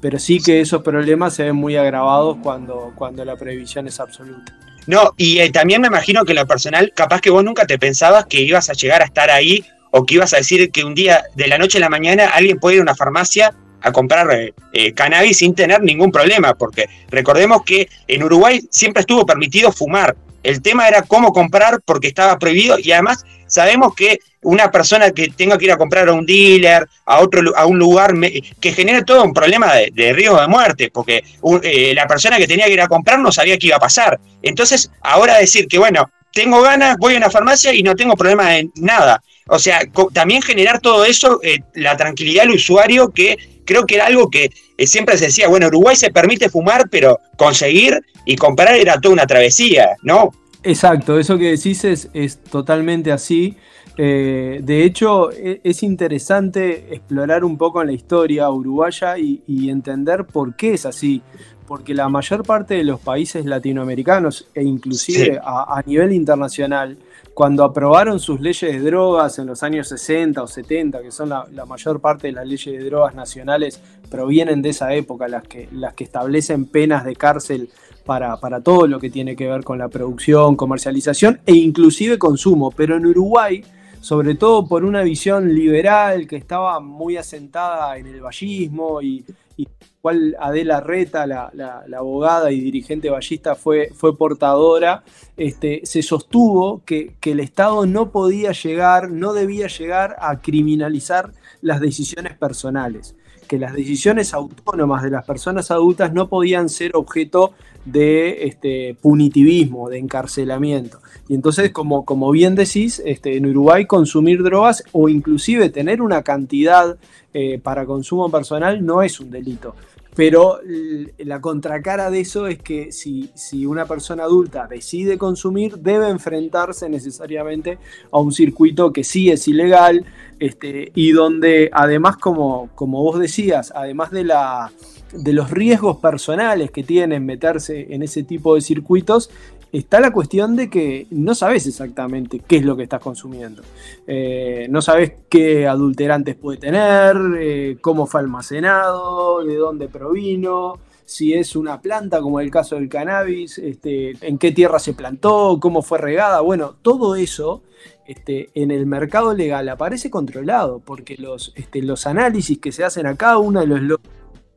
pero, sí que esos problemas se ven muy agravados cuando, cuando la previsión es absoluta. No, y eh, también me imagino que lo personal, capaz que vos nunca te pensabas que ibas a llegar a estar ahí o que ibas a decir que un día, de la noche a la mañana, alguien puede ir a una farmacia a comprar eh, eh, cannabis sin tener ningún problema, porque recordemos que en Uruguay siempre estuvo permitido fumar. El tema era cómo comprar porque estaba prohibido y además sabemos que una persona que tenga que ir a comprar a un dealer, a otro a un lugar que genera todo un problema de, riesgo de muerte, porque eh, la persona que tenía que ir a comprar no sabía qué iba a pasar. Entonces, ahora decir que bueno, tengo ganas, voy a una farmacia y no tengo problema de nada. O sea, también generar todo eso, eh, la tranquilidad del usuario, que creo que era algo que eh, siempre se decía, bueno, Uruguay se permite fumar, pero conseguir y comprar era toda una travesía, ¿no? Exacto, eso que decís es, es totalmente así. Eh, de hecho, e, es interesante explorar un poco en la historia uruguaya y, entender por qué es así. Porque la mayor parte de los países latinoamericanos e inclusive a, nivel internacional, cuando aprobaron sus leyes de drogas en los años 60 o 70, que son la, mayor parte de las leyes de drogas nacionales, provienen de esa época, las que, las que establecen penas de cárcel para, para, todo lo que tiene que ver con la producción, comercialización e inclusive consumo. Pero en Uruguay sobre todo por una visión liberal que estaba muy asentada en el vallismo y, y cual Adela Reta, la, abogada y dirigente vallista, fue, fue portadora, este, se sostuvo que, que, el Estado no podía llegar, no debía llegar a criminalizar las decisiones personales, que las decisiones autónomas de las personas adultas no podían ser objeto de este, punitivismo, de encarcelamiento. Y entonces, como, como bien decís, este, en Uruguay consumir drogas o inclusive tener una cantidad eh, para consumo personal no es un delito. Pero la contracara de eso es que si, si, una persona adulta decide consumir, debe enfrentarse necesariamente a un circuito que sí es ilegal este, y donde además, como, como vos decías, además de la, de los riesgos personales que tienen meterse en ese tipo de circuitos, está la cuestión de que no sabes exactamente qué es lo que estás consumiendo. Eh, no sabes qué adulterantes puede tener, eh, cómo fue almacenado, de dónde provino, si es una planta, como el caso del cannabis, este, en qué tierra se plantó, cómo fue regada. Bueno, todo eso este, en el mercado legal aparece controlado, porque los, este, los análisis que se hacen a cada uno de los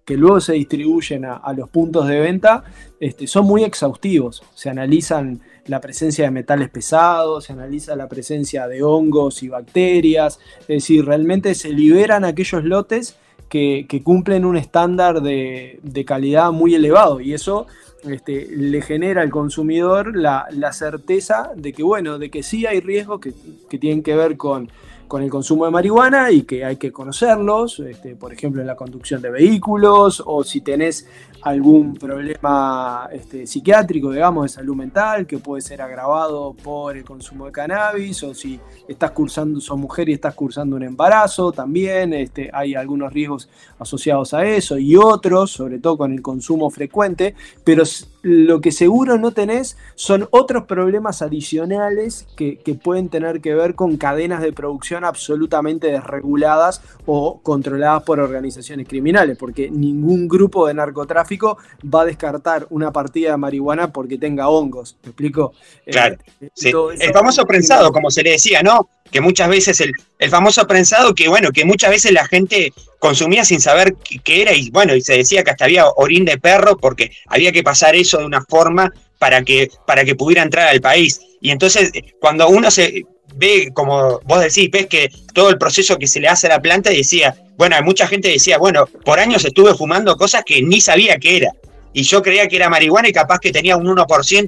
que luego se distribuyen a, los puntos de venta, este, son muy exhaustivos. Se analizan la presencia de metales pesados, se analiza la presencia de hongos y bacterias, es decir, realmente se liberan aquellos lotes que, cumplen un estándar de, calidad muy elevado y eso este, le genera al consumidor la, certeza de que, bueno, de que sí hay riesgos que, que tienen que ver con con el consumo de marihuana y que hay que conocerlos, este, por ejemplo en la conducción de vehículos o si tenés algún problema este, psiquiátrico, digamos, de salud mental, que puede ser agravado por el consumo de cannabis, o si estás cursando, sos mujer y estás cursando un embarazo, también este, hay algunos riesgos asociados a eso y otros, sobre todo con el consumo frecuente, pero lo que seguro no tenés son otros problemas adicionales que, pueden tener que ver con cadenas de producción absolutamente desreguladas o controladas por organizaciones criminales, porque ningún grupo de narcotráfico va a descartar una partida de marihuana porque tenga hongos. ¿Me explico? Eh, claro. El famoso prensado, como se le decía, ¿no? Que muchas veces el, el famoso prensado que, bueno, que muchas veces la gente consumía sin saber qué era y bueno, y se decía que hasta había orín de perro porque había que pasar eso de una forma para que, para que pudiera entrar al país. Y entonces cuando uno se ve, como vos decís, ves que todo el proceso que se le hace a la planta decía, bueno, mucha gente decía, bueno, por años estuve fumando cosas que ni sabía qué era. Y yo creía que era marihuana y capaz que tenía un 1%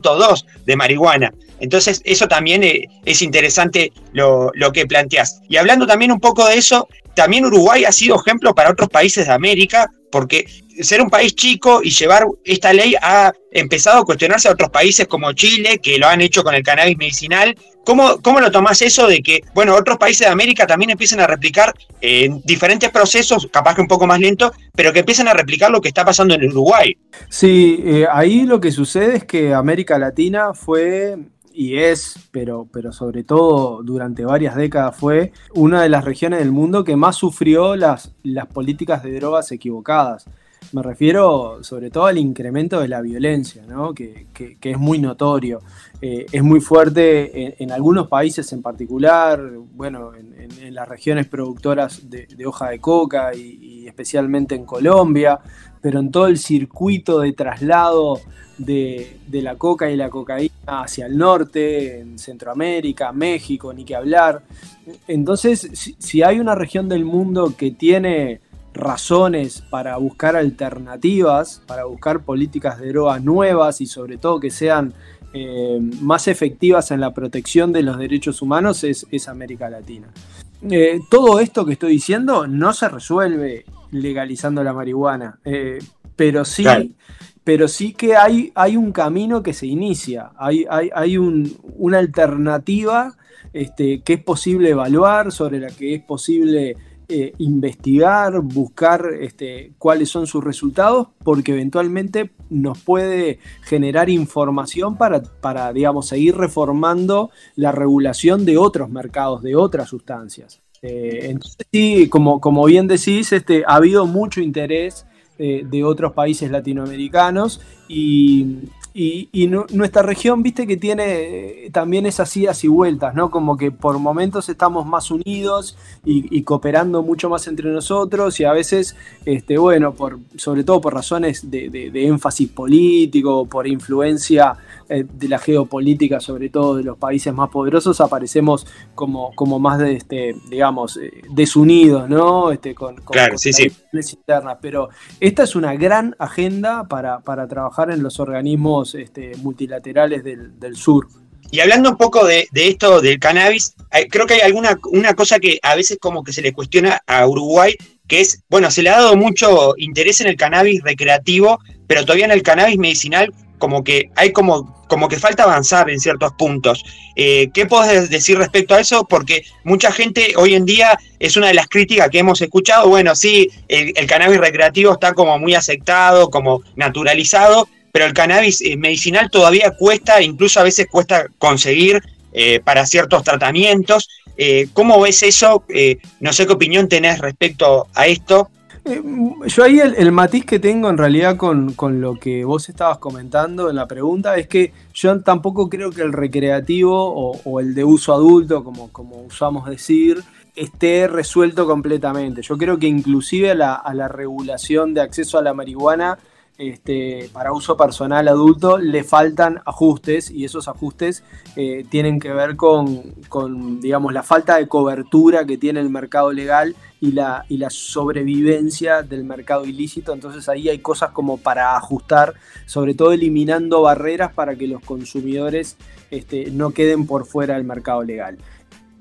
o 2% de marihuana. Entonces, eso también eh, es interesante lo, lo que planteás. Y hablando también un poco de eso, también Uruguay ha sido ejemplo para otros países de América, porque ser un país chico y llevar esta ley ha empezado a cuestionarse a otros países como Chile, que lo han hecho con el cannabis medicinal. ¿Cómo, cómo lo tomás eso de que, bueno, otros países de América también empiezan a replicar en diferentes procesos, capaz que un poco más lento, pero que empiezan a replicar lo que está pasando en Uruguay? Sí, eh, ahí lo que sucede es que América Latina fue y es, pero, pero sobre todo durante varias décadas fue una de las regiones del mundo que más sufrió las, las políticas de drogas equivocadas. Me refiero sobre todo al incremento de la violencia, ¿no? que, es muy notorio. Eh, es muy fuerte en, algunos países en particular, bueno, en, las regiones productoras de, hoja de coca y, y, especialmente en Colombia, pero en todo el circuito de traslado de, la coca y la cocaína hacia el norte, en Centroamérica, México, ni que hablar. Entonces, si, hay una región del mundo que tiene razones para buscar alternativas, para buscar políticas de drogas nuevas y sobre todo que sean eh, más efectivas en la protección de los derechos humanos, es, América Latina. Eh, todo esto que estoy diciendo no se resuelve legalizando la marihuana, eh, pero sí pero sí que hay, hay un camino que se inicia, hay, hay, una alternativa este, que es posible evaluar, sobre la que es posible eh, investigar, buscar este, cuáles son sus resultados, porque eventualmente nos puede generar información para, para, digamos, seguir reformando la regulación de otros mercados, de otras sustancias. Eh, entonces, sí, como, como bien decís, este, ha habido mucho interés eh, de otros países latinoamericanos y, y, nuestra región, viste que tiene eh, también esas idas y vueltas, ¿no? Como que por momentos estamos más unidos y, cooperando mucho más entre nosotros y a veces, este, bueno, por, sobre todo por razones de, énfasis político, por influencia eh, de la geopolítica, sobre todo de los países más poderosos, aparecemos como, como más, de, este, digamos, eh, desunidos, ¿no? Este, con, claro, sí, sí. internas. Pero esta es una gran agenda para, para trabajar en los organismos este, multilaterales del, sur. Y hablando un poco de, esto del cannabis, creo que hay alguna una cosa que a veces como que se le cuestiona a Uruguay, que es, bueno, se le ha dado mucho interés en el cannabis recreativo, pero todavía en el cannabis medicinal como que hay como, como que falta avanzar en ciertos puntos. Eh, ¿Qué puedes decir respecto a eso? Porque mucha gente hoy en día es una de las críticas que hemos escuchado. Bueno, sí, el cannabis recreativo está como muy aceptado, como naturalizado, pero el cannabis eh, medicinal todavía cuesta, incluso a veces cuesta conseguir eh, para ciertos tratamientos. ¿Cómo ves eso? no sé qué opinión tenés respecto a esto. Yo ahí el, matiz que tengo en realidad con, lo que vos estabas comentando en la pregunta es que yo tampoco creo que el recreativo o, el de uso adulto, como, como usamos decir, esté resuelto completamente. Yo creo que inclusive a la regulación de acceso a la marihuana este, para uso personal adulto le faltan ajustes y esos ajustes eh, tienen que ver con, digamos, la falta de cobertura que tiene el mercado legal y la, y la sobrevivencia del mercado ilícito. Entonces ahí hay cosas como para ajustar, sobre todo eliminando barreras para que los consumidores este, no queden por fuera del mercado legal.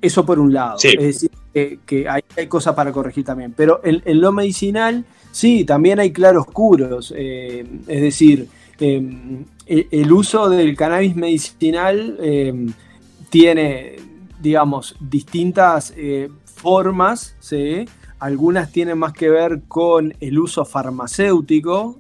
Eso por un lado. Es decir, que, hay, cosas para corregir también. Pero en, lo medicinal, sí, también hay claroscuros. Eh, es decir, em, el, uso del cannabis medicinal em, tiene, digamos, distintas eh, formas, ¿sí? Algunas tienen más que ver con el uso farmacéutico,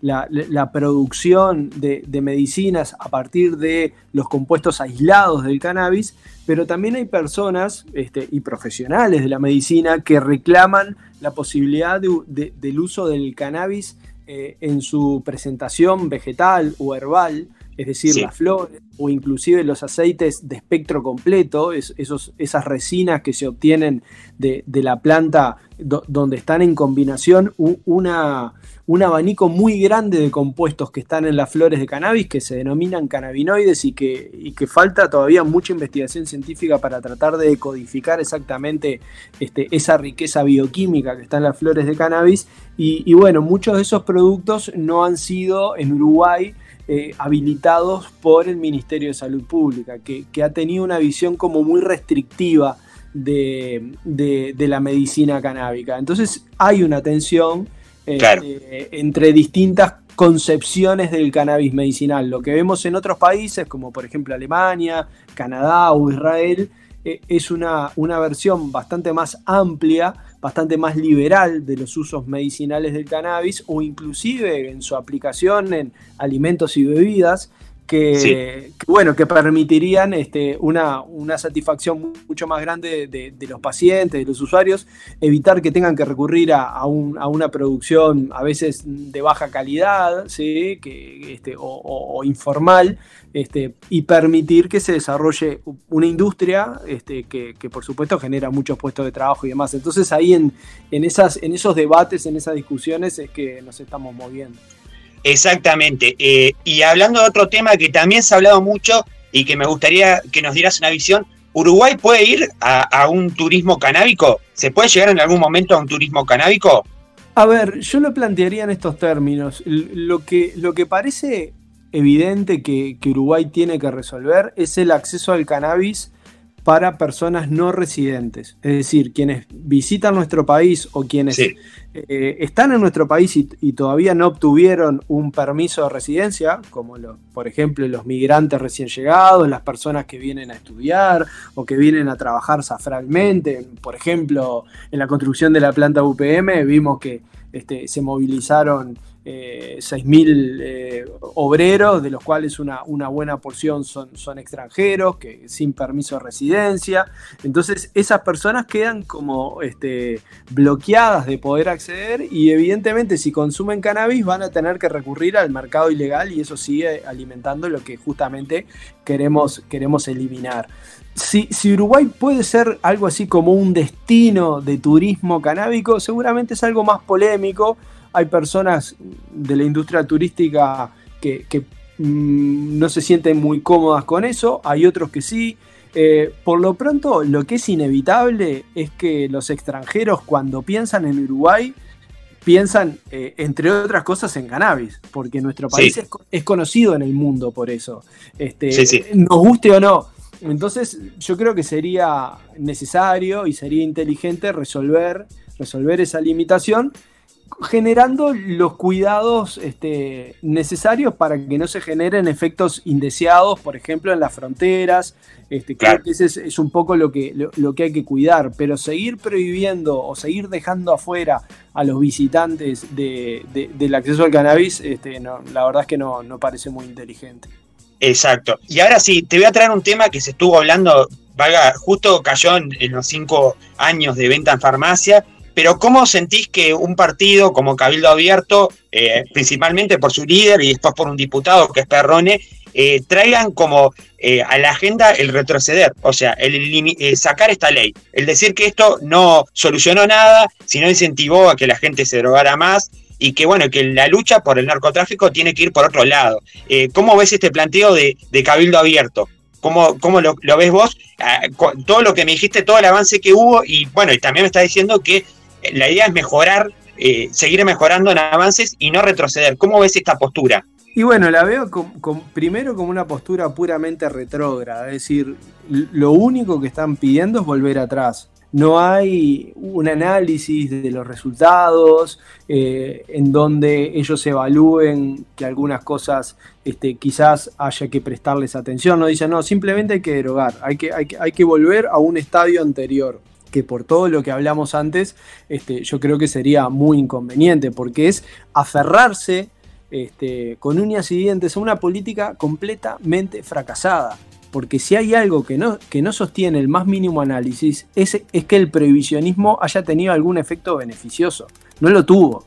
la, producción de, medicinas a partir de los compuestos aislados del cannabis, pero también hay personas este, y profesionales de la medicina que reclaman la posibilidad del uso del cannabis eh, en su presentación vegetal o herbal, es decir, las flores o inclusive los aceites de espectro completo, esos, esas resinas que se obtienen de, la planta donde están en combinación una, un abanico muy grande de compuestos que están en las flores de cannabis que se denominan cannabinoides y que, que falta todavía mucha investigación científica para tratar de decodificar exactamente este, esa riqueza bioquímica que está en las flores de cannabis. Y, bueno, muchos de esos productos no han sido en Uruguay eh, habilitados por el Ministerio de Salud Pública, que, ha tenido una visión como muy restrictiva de, de la medicina canábica. Entonces hay una tensión eh, entre distintas concepciones del cannabis medicinal. Lo que vemos en otros países, como por ejemplo Alemania, Canadá o Israel, eh, es una, una versión bastante más amplia, bastante más liberal de los usos medicinales del cannabis o inclusive en su aplicación en alimentos y bebidas que, bueno, que permitirían este, una, una satisfacción mucho más grande de, los pacientes, de los usuarios, evitar que tengan que recurrir a, una producción a veces de baja calidad ¿sí? que, este, o, informal este, y permitir que se desarrolle una industria este, que, por supuesto genera muchos puestos de trabajo y demás. Entonces ahí en, en, esas, en esos debates, en esas discusiones es que nos estamos moviendo. Exactamente. Eh, y hablando de otro tema que también se ha hablado mucho y que me gustaría que nos dieras una visión, ¿Uruguay puede ir a, un turismo canábico? ¿Se puede llegar en algún momento a un turismo canábico? A ver, yo lo plantearía en estos términos. Lo que, lo que parece evidente que, Uruguay tiene que resolver es el acceso al cannabis para personas no residentes, es decir, quienes visitan nuestro país o quienes eh, están en nuestro país y, todavía no obtuvieron un permiso de residencia, como por ejemplo los migrantes recién llegados, las personas que vienen a estudiar o que vienen a trabajar safralmente, por ejemplo, en la construcción de la planta UPM vimos que este, se movilizaron eh, 6.000 eh, obreros, de los cuales una, buena porción son, son, extranjeros, que sin permiso de residencia. Entonces esas personas quedan como este, bloqueadas de poder acceder y evidentemente si consumen cannabis van a tener que recurrir al mercado ilegal y eso sigue alimentando lo que justamente queremos, queremos eliminar. Si, si, Uruguay puede ser algo así como un destino de turismo canábico, seguramente es algo más polémico, hay personas de la industria turística que, mm, no se sienten muy cómodas con eso, hay otros que sí. Eh, por lo pronto, lo que es inevitable es que los extranjeros cuando piensan en Uruguay, piensan, eh, entre otras cosas, en cannabis, porque nuestro país es, conocido en el mundo por eso, este, nos guste o no. Entonces, yo creo que sería necesario y sería inteligente resolver, resolver esa limitación generando los cuidados este, necesarios para que no se generen efectos indeseados, por ejemplo, en las fronteras. Este, Creo que ese es, un poco lo que, lo, que hay que cuidar, pero seguir prohibiendo o seguir dejando afuera a los visitantes del acceso al cannabis, este, la verdad es que no, no parece muy inteligente. Exacto. Y ahora sí, te voy a traer un tema que se estuvo hablando, valga, justo cayó en los cinco años de venta en farmacia, pero ¿cómo sentís que un partido como Cabildo Abierto, eh, principalmente por su líder y después por un diputado que es Perrone, eh, traigan como eh, a la agenda el retroceder, o sea, el sacar esta ley, el decir que esto no solucionó nada, sino incentivó a que la gente se drogara más y que bueno, que la lucha por el narcotráfico tiene que ir por otro lado. ¿Cómo ves este planteo de, Cabildo Abierto? ¿Cómo, cómo lo, lo, ves vos? Ah, todo lo que me dijiste, todo el avance que hubo y bueno, y también me está diciendo que la idea es mejorar, eh, seguir mejorando en avances y no retroceder. ¿Cómo ves esta postura? Y bueno, la veo primero como una postura puramente retrógrada, es decir, lo único que están pidiendo es volver atrás. no hay un análisis de los resultados, eh, en donde ellos evalúen que algunas cosas este, quizás haya que prestarles atención. No dicen, no, simplemente hay que derogar, hay que, hay que, hay que volver a un estadio anterior que por todo lo que hablamos antes, este, yo creo que sería muy inconveniente, porque es aferrarse este, con uñas y dientes a una política completamente fracasada porque si hay algo que no, que no sostiene el más mínimo análisis, es, es que el previsionismo haya tenido algún efecto beneficioso. No lo tuvo.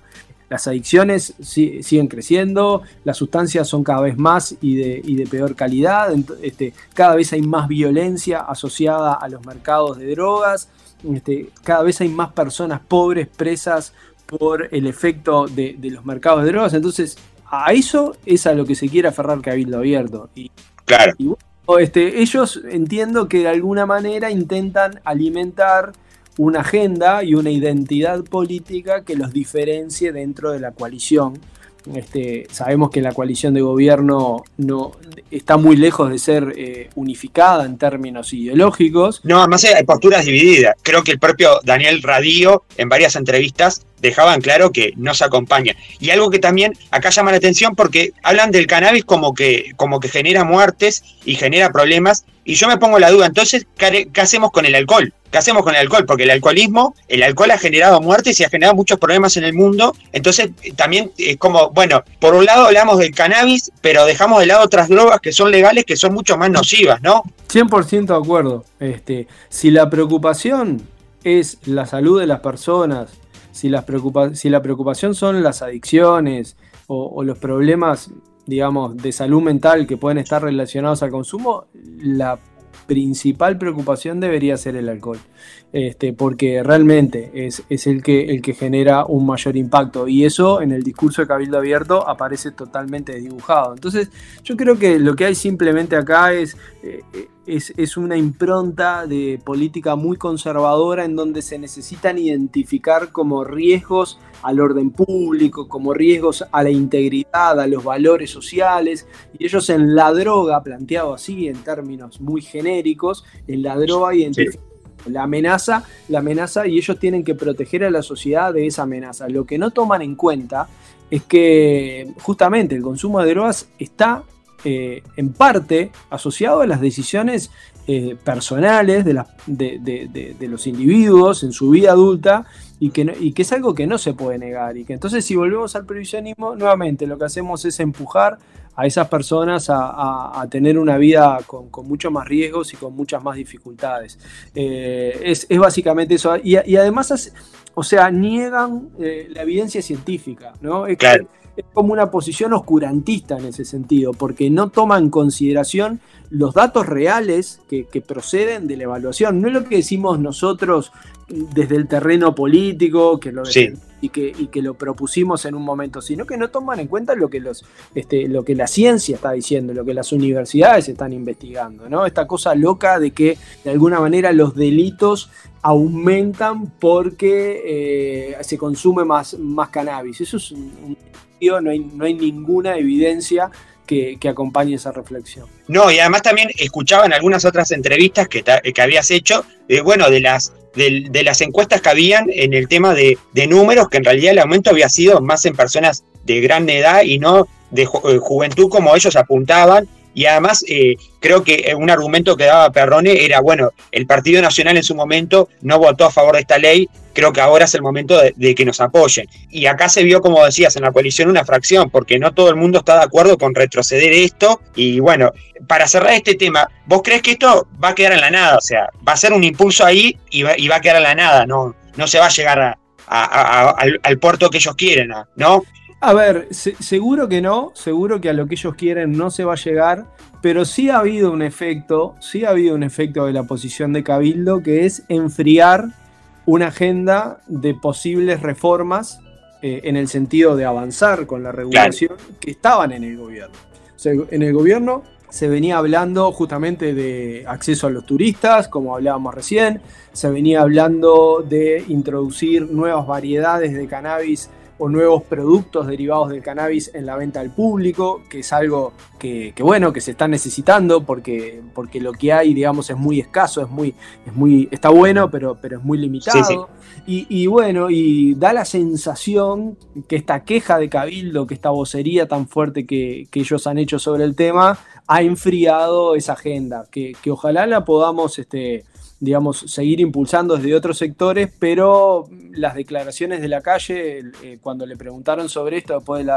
Las adicciones siguen creciendo, las sustancias son cada vez más y de, de peor calidad, este, cada vez hay más violencia asociada a los mercados de drogas, este, cada vez hay más personas pobres presas por el efecto de, los mercados de drogas, entonces a eso es a lo que se quiere aferrar Cabildo Abierto. Y, claro. Este, ellos entiendo que de alguna manera intentan alimentar una agenda y una identidad política que los diferencie dentro de la coalición. Este, sabemos que la coalición de gobierno no está muy lejos de ser eh, unificada en términos ideológicos. No, además hay posturas divididas. Creo que el propio Daniel Radío en varias entrevistas dejaban claro que no se acompaña. Y algo que también acá llama la atención porque hablan del cannabis como que, como que genera muertes y genera problemas. Y yo me pongo la duda, entonces, ¿qué hacemos con el alcohol? ¿Qué hacemos con el alcohol? Porque el alcoholismo, el alcohol ha generado muertes y ha generado muchos problemas en el mundo. Entonces, también es como, bueno, por un lado hablamos del cannabis, pero dejamos de lado otras drogas que son legales, que son mucho más nocivas, ¿no? 100% de acuerdo. Este, si la preocupación es la salud de las personas, si, las si la preocupación son las adicciones o, los problemas, digamos, de salud mental que pueden estar relacionados al consumo, la principal preocupación debería ser el alcohol. Este, porque realmente es, el, que, el que genera un mayor impacto y eso en el discurso de Cabildo Abierto aparece totalmente dibujado. Entonces yo creo que lo que hay simplemente acá es, eh, es, es, una impronta de política muy conservadora en donde se necesitan identificar como riesgos al orden público, como riesgos a la integridad, a los valores sociales, y ellos en la droga, planteado así en términos muy genéricos, en la droga identifican la amenaza, la amenaza y ellos tienen que proteger a la sociedad de esa amenaza. Lo que no toman en cuenta es que justamente el consumo de drogas está eh, en parte asociado a las decisiones eh, personales de, los individuos en su vida adulta y que, es algo que no se puede negar. Y que entonces si volvemos al previsionismo, nuevamente lo que hacemos es empujar a esas personas a, tener una vida con, muchos más riesgos y con muchas más dificultades. Eh, es, básicamente eso. Y, además, o sea, niegan la evidencia científica, ¿no? Es, es como una posición oscurantista en ese sentido, porque no toma en consideración los datos reales que, proceden de la evaluación. No es lo que decimos nosotros desde el terreno político, que lo y que, y que lo propusimos en un momento, sino que no toman en cuenta lo que, los, este, lo que la ciencia está diciendo, lo que las universidades están investigando, ¿no? Esta cosa loca de que de alguna manera los delitos aumentan porque eh, se consume más, más cannabis. Eso es un, no hay, no hay ninguna evidencia que, acompañe esa reflexión. No, y además también escuchaba en algunas otras entrevistas que, que habías hecho, eh, bueno, de las de, las encuestas que habían en el tema de, números, que en realidad el aumento había sido más en personas de gran edad y no de eh, juventud como ellos apuntaban. Y además eh, creo que un argumento que daba Perrone era, bueno, el Partido Nacional en su momento no votó a favor de esta ley, creo que ahora es el momento de, que nos apoyen. Y acá se vio, como decías, en la coalición una fracción, porque no todo el mundo está de acuerdo con retroceder esto. Y bueno, para cerrar este tema, ¿vos crees que esto va a quedar en la nada? O sea, va a ser un impulso ahí y va, a quedar en la nada, no, no se va a llegar al, al, puerto que ellos quieren, ¿no? A ver, seguro que no, seguro que a lo que ellos quieren no se va a llegar, pero sí ha habido un efecto, sí ha habido un efecto de la posición de Cabildo que es enfriar una agenda de posibles reformas eh, en el sentido de avanzar con la regulación que estaban en el gobierno. O sea, en el gobierno se venía hablando justamente de acceso a los turistas, como hablábamos recién, se venía hablando de introducir nuevas variedades de cannabis o nuevos productos derivados del cannabis en la venta al público, que es algo que, bueno, que se está necesitando porque, porque lo que hay, digamos, es muy escaso, es muy, es muy, está bueno, pero, pero es muy limitado. Y, bueno, y da la sensación que esta queja de Cabildo, que esta vocería tan fuerte que, ellos han hecho sobre el tema, ha enfriado esa agenda, que, que ojalá la podamos este, digamos, seguir impulsando desde otros sectores, pero las declaraciones de la calle, eh, cuando le preguntaron sobre esto, después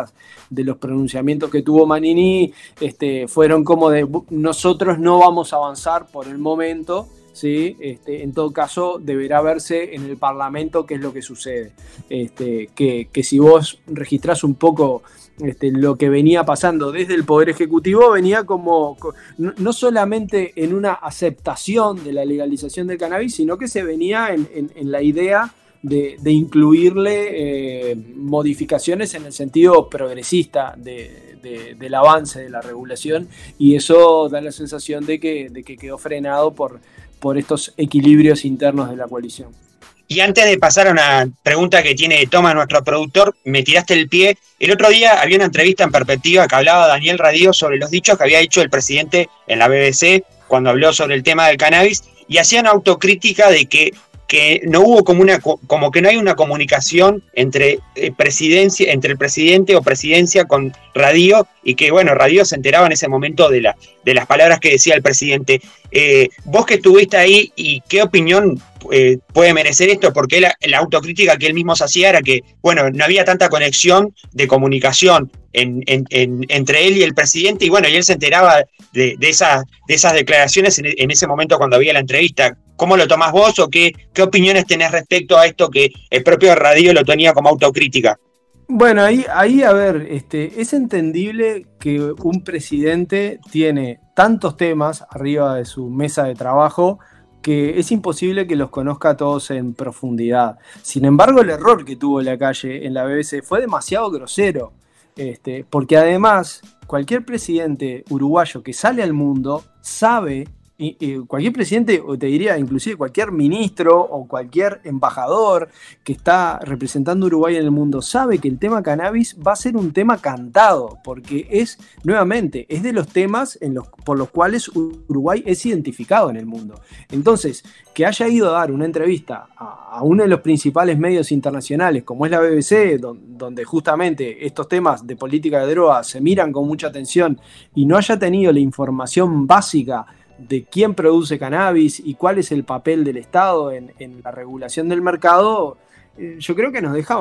de, los pronunciamientos que tuvo Manini, este, fueron como de nosotros no vamos a avanzar por el momento. ¿sí? Este, en todo caso, deberá verse en el Parlamento qué es lo que sucede. Este, que, que si vos registrás un poco este, lo que venía pasando desde el Poder Ejecutivo venía como no solamente en una aceptación de la legalización del cannabis, sino que se venía en, la idea de, incluirle eh, modificaciones en el sentido progresista del avance de la regulación y eso da la sensación de que, de que quedó frenado por, por estos equilibrios internos de la coalición. Y antes de pasar a una pregunta que tiene Toma, nuestro productor, me tiraste el pie. El otro día había una entrevista en perspectiva que hablaba Daniel Radio sobre los dichos que había hecho el presidente en la BBC cuando habló sobre el tema del cannabis y hacían autocrítica de que, que no hubo como una como que no hay una comunicación entre eh, presidencia entre el presidente o presidencia con Radio y que bueno Radio se enteraba en ese momento de la de las palabras que decía el presidente eh, vos que estuviste ahí y qué opinión eh, puede merecer esto, porque la, autocrítica que él mismo se hacía era que, bueno, no había tanta conexión de comunicación entre él y el presidente, y bueno, y él se enteraba de, esas declaraciones en, ese momento cuando había la entrevista. ¿Cómo lo tomás vos o qué, qué opiniones tenés respecto a esto que el propio Radio lo tenía como autocrítica? Bueno, ahí, ahí a ver, este, es entendible que un presidente tiene tantos temas arriba de su mesa de trabajo que es imposible que los conozca a todos en profundidad. Sin embargo, el error que tuvo la calle en la BBC fue demasiado grosero, este, porque además cualquier presidente uruguayo que sale al mundo sabe cualquier presidente, o te diría inclusive cualquier ministro o cualquier embajador que está representando Uruguay en el mundo, sabe que el tema cannabis va a ser un tema cantado, porque es, nuevamente, es de los temas en los, por los cuales Uruguay es identificado en el mundo. Entonces, que haya ido a dar una entrevista a, uno de los principales medios internacionales, como es la BBC, donde justamente estos temas de política de drogas se miran con mucha atención, y no haya tenido la información básica, de quién produce cannabis y cuál es el papel del Estado en, la regulación del mercado, eh, yo creo que nos deja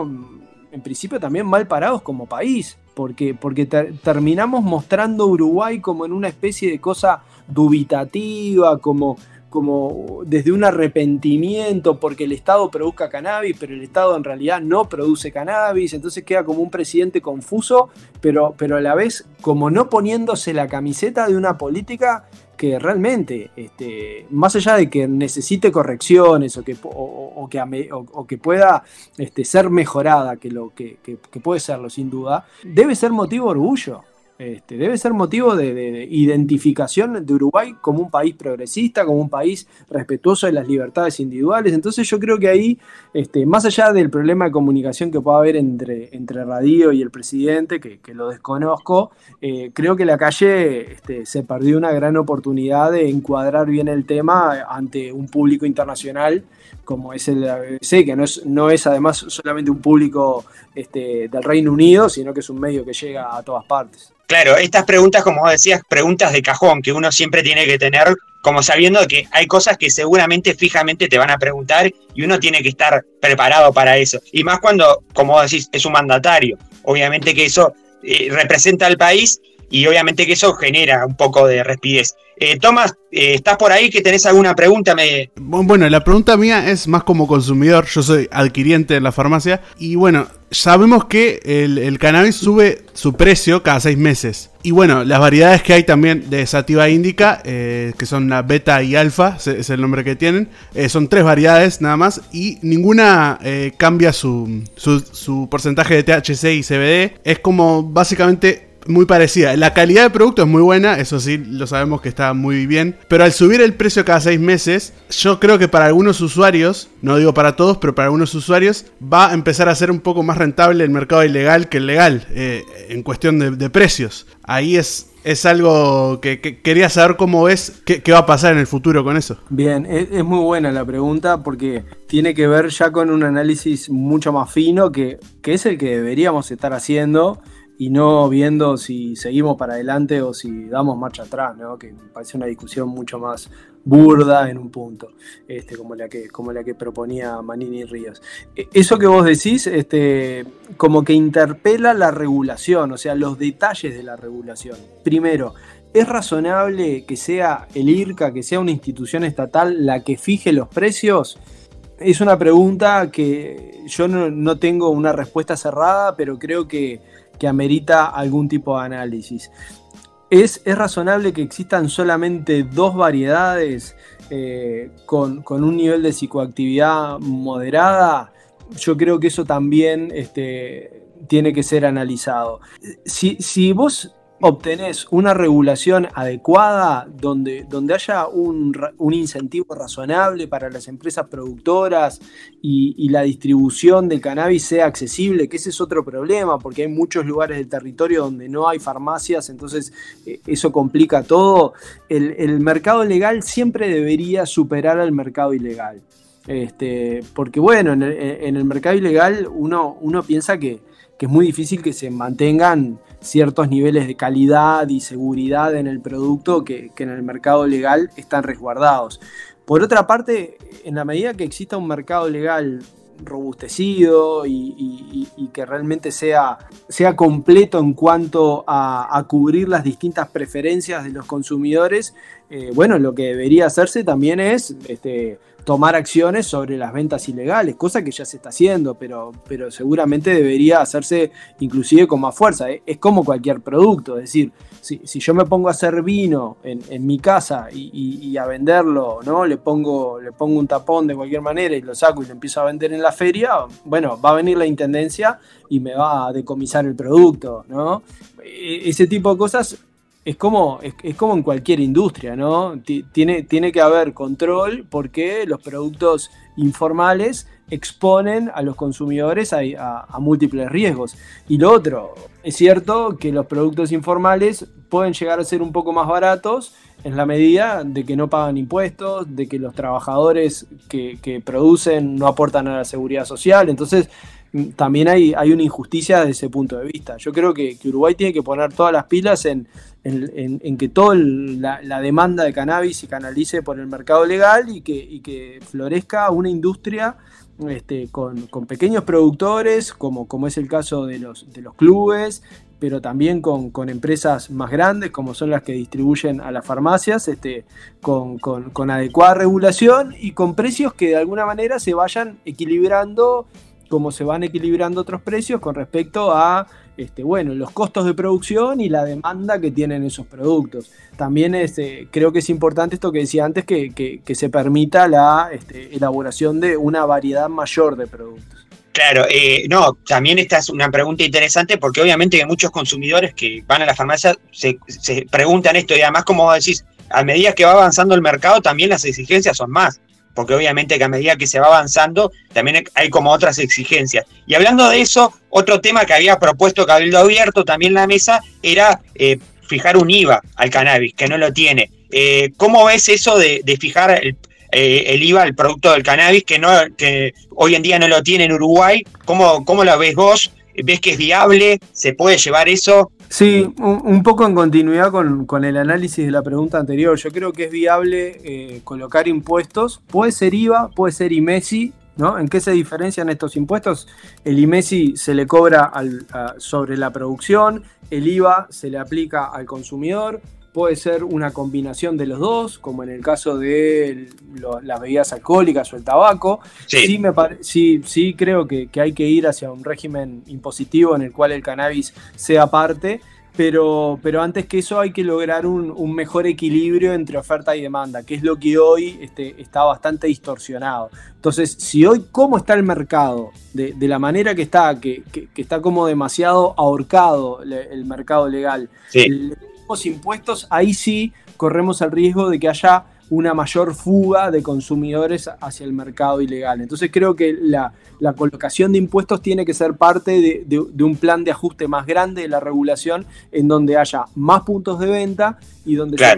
en principio también mal parados como país, porque, porque terminamos mostrando Uruguay como en una especie de cosa dubitativa, como, como desde un arrepentimiento porque el Estado produzca cannabis, pero el Estado en realidad no produce cannabis, entonces queda como un presidente confuso, pero, pero a la vez como no poniéndose la camiseta de una política que realmente, este, más allá de que necesite correcciones o que, o, que, o, que, pueda este, ser mejorada, que, lo, que, que, puede serlo sin duda, debe ser motivo de orgullo. Este, debe ser motivo de, identificación de Uruguay como un país progresista, como un país respetuoso de las libertades individuales. Entonces yo creo que ahí, este, más allá del problema de comunicación que pueda haber entre, entre Radio y el presidente, que, lo desconozco, eh, creo que la calle este, se perdió una gran oportunidad de encuadrar bien el tema ante un público internacional como es el ABC, que no es, no es además solamente un público este, del Reino Unido, sino que es un medio que llega a todas partes. Claro, estas preguntas, como decías, preguntas de cajón que uno siempre tiene que tener, como sabiendo que hay cosas que seguramente fijamente te van a preguntar y uno tiene que estar preparado para eso. Y más cuando, como decís, es un mandatario. Obviamente que eso eh, representa al país y obviamente que eso genera un poco de respidez. Eh, Tomás, eh, ¿estás por ahí que tenés alguna pregunta? Me... Bueno, la pregunta mía es más como consumidor, yo soy adquiriente en la farmacia y bueno, sabemos que el, cannabis sube su precio cada seis meses. Y bueno, las variedades que hay también de Sativa Indica, eh, que son la beta y alfa, es el nombre que tienen, son tres variedades nada más y ninguna cambia su, su, su porcentaje de THC y CBD. Es como básicamente muy parecida. La calidad de producto es muy buena, eso sí, lo sabemos que está muy bien. Pero al subir el precio cada seis meses, yo creo que para algunos usuarios, no digo para todos, pero para algunos usuarios, va a empezar a ser un poco más rentable el mercado ilegal que el legal, eh, en cuestión de, precios. Ahí es, es algo que, quería saber cómo ves, qué, va a pasar en el futuro con eso. Bien, es, es, muy buena la pregunta porque tiene que ver ya con un análisis mucho más fino que, que es el que deberíamos estar haciendo y no viendo si seguimos para adelante o si damos marcha atrás, ¿no? que me parece una discusión mucho más burda en un punto, este, como, la que, como la que proponía Manini Ríos. E, eso que vos decís, este, como que interpela la regulación, o sea, los detalles de la regulación. Primero, ¿es razonable que sea el IRCA, que sea una institución estatal, la que fije los precios? Es una pregunta que yo no tengo una respuesta cerrada, pero creo que que amerita algún tipo de análisis. ¿Es, es razonable que existan solamente dos variedades eh, con, un nivel de psicoactividad moderada? Yo creo que eso también este, tiene que ser analizado. Si, si vos obtenés una regulación adecuada donde, donde haya un, incentivo razonable para las empresas productoras y, la distribución del cannabis sea accesible, que ese es otro problema, porque hay muchos lugares del territorio donde no hay farmacias, entonces eh, eso complica todo. El, mercado legal siempre debería superar al mercado ilegal. Este, porque bueno, en el, mercado ilegal uno, uno piensa que, que es muy difícil que se mantengan ciertos niveles de calidad y seguridad en el producto que, en el mercado legal están resguardados. Por otra parte, en la medida que exista un mercado legal robustecido y, que realmente sea, sea, completo en cuanto a, cubrir las distintas preferencias de los consumidores, eh, bueno, lo que debería hacerse también es este, tomar acciones sobre las ventas ilegales, cosa que ya se está haciendo, pero, pero seguramente debería hacerse inclusive con más fuerza. Es como cualquier producto, es decir, si, yo me pongo a hacer vino en, mi casa y, a venderlo, ¿no? Le pongo, le pongo un tapón de cualquier manera y lo saco y lo empiezo a vender en la feria, bueno, va a venir la intendencia y me va a decomisar el producto, ¿no? E, ese tipo de cosas es como, es, como en cualquier industria, ¿no? Tiene, tiene que haber control porque los productos informales exponen a los consumidores a, múltiples riesgos. Y lo otro, es cierto que los productos informales pueden llegar a ser un poco más baratos en la medida de que no pagan impuestos, de que los trabajadores que, que producen no aportan a la seguridad social. Entonces, también hay, hay una injusticia desde ese punto de vista. Yo creo que, Uruguay tiene que poner todas las pilas en, que toda la, demanda de cannabis se canalice por el mercado legal y que, que florezca una industria este, con, pequeños productores, como, como es el caso de los, de los clubes, pero también con, empresas más grandes, como son las que distribuyen a las farmacias, este, con, con adecuada regulación y con precios que de alguna manera se vayan equilibrando cómo se van equilibrando otros precios con respecto a este, bueno, los costos de producción y la demanda que tienen esos productos. También este, creo que es importante esto que decía antes, que, se permita la este, elaboración de una variedad mayor de productos. Claro, eh, no, también esta es una pregunta interesante porque obviamente que muchos consumidores que van a la farmacia se, se preguntan esto y además como decís, a medida que va avanzando el mercado también las exigencias son más porque obviamente que a medida que se va avanzando también hay como otras exigencias. Y hablando de eso, otro tema que había propuesto Cabildo Abierto también en la mesa era eh, fijar un IVA al cannabis, que no lo tiene. Eh, ¿Cómo ves eso de, fijar el, eh, el, IVA al producto del cannabis que, no, que hoy en día no lo tiene en Uruguay? ¿Cómo, cómo lo ves vos? ¿Ves que es viable? ¿Se puede llevar eso? Sí, un, poco en continuidad con, el análisis de la pregunta anterior. Yo creo que es viable eh, colocar impuestos. Puede ser IVA, puede ser IMESI. ¿no? ¿En qué se diferencian estos impuestos? El IMESI se le cobra sobre la producción, el IVA se le aplica al consumidor, puede ser una combinación de los dos, como en el caso de las bebidas alcohólicas o el tabaco. Sí, me sí, sí creo que, hay que ir hacia un régimen impositivo en el cual el cannabis sea parte. pero, pero antes que eso hay que lograr un, mejor equilibrio entre oferta y demanda, que es lo que hoy este, está bastante distorsionado. Entonces, si hoy cómo está el mercado, de, la manera que está, que, está como demasiado ahorcado el, mercado legal, los impuestos, ahí sí corremos el riesgo de que haya una mayor fuga de consumidores hacia el mercado ilegal. Entonces creo que la, colocación de impuestos tiene que ser parte de, un plan de ajuste más grande de la regulación en donde haya más puntos de venta y donde se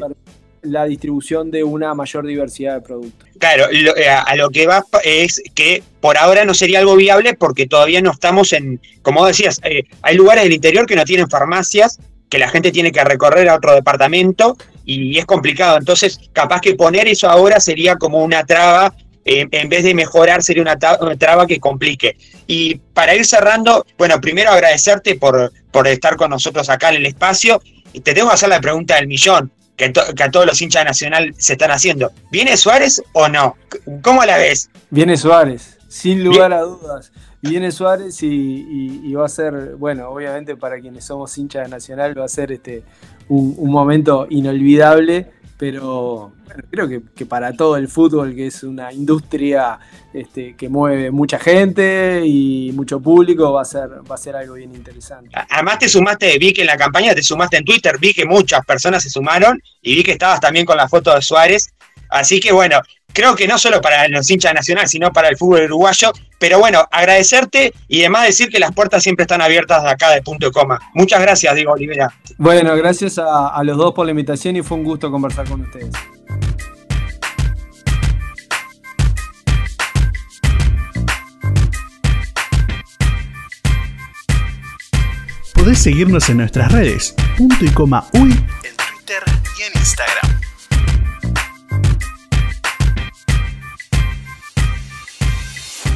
la distribución de una mayor diversidad de productos. Claro, eh, a lo que va es que por ahora no sería algo viable porque todavía no estamos en, como decías, eh, hay lugares del interior que no tienen farmacias, que la gente tiene que recorrer a otro departamento y es complicado. Entonces, capaz que poner eso ahora sería como una traba, eh, en vez de mejorar, sería una, traba que complique. Y para ir cerrando, bueno, primero agradecerte por, por estar con nosotros acá en el espacio. Y te tengo que hacer la pregunta del millón. Que, que, a todos los hinchas de Nacional se están haciendo. ¿Viene Suárez o no? ¿Cómo la ves? Viene Suárez, sin lugar a dudas. Viene Suárez y, va a ser, bueno, obviamente para quienes somos hinchas de Nacional va a ser este un, momento inolvidable, pero creo que, para todo el fútbol, que es una industria este, que mueve mucha gente y mucho público, va a ser, va a ser algo bien interesante. Además te sumaste, vi que en la campaña te sumaste en Twitter, vi que muchas personas se sumaron y vi que estabas también con la foto de Suárez. Así que bueno, creo que no solo para los hinchas nacional, sino para el fútbol uruguayo. Pero bueno, agradecerte y además decir que las puertas siempre están abiertas de acá de punto y coma. Muchas gracias, Diego Olivera. Bueno, gracias a, a los dos por la invitación y fue un gusto conversar con ustedes. Podés seguirnos en nuestras redes, punto y coma uy, en Twitter y en Instagram.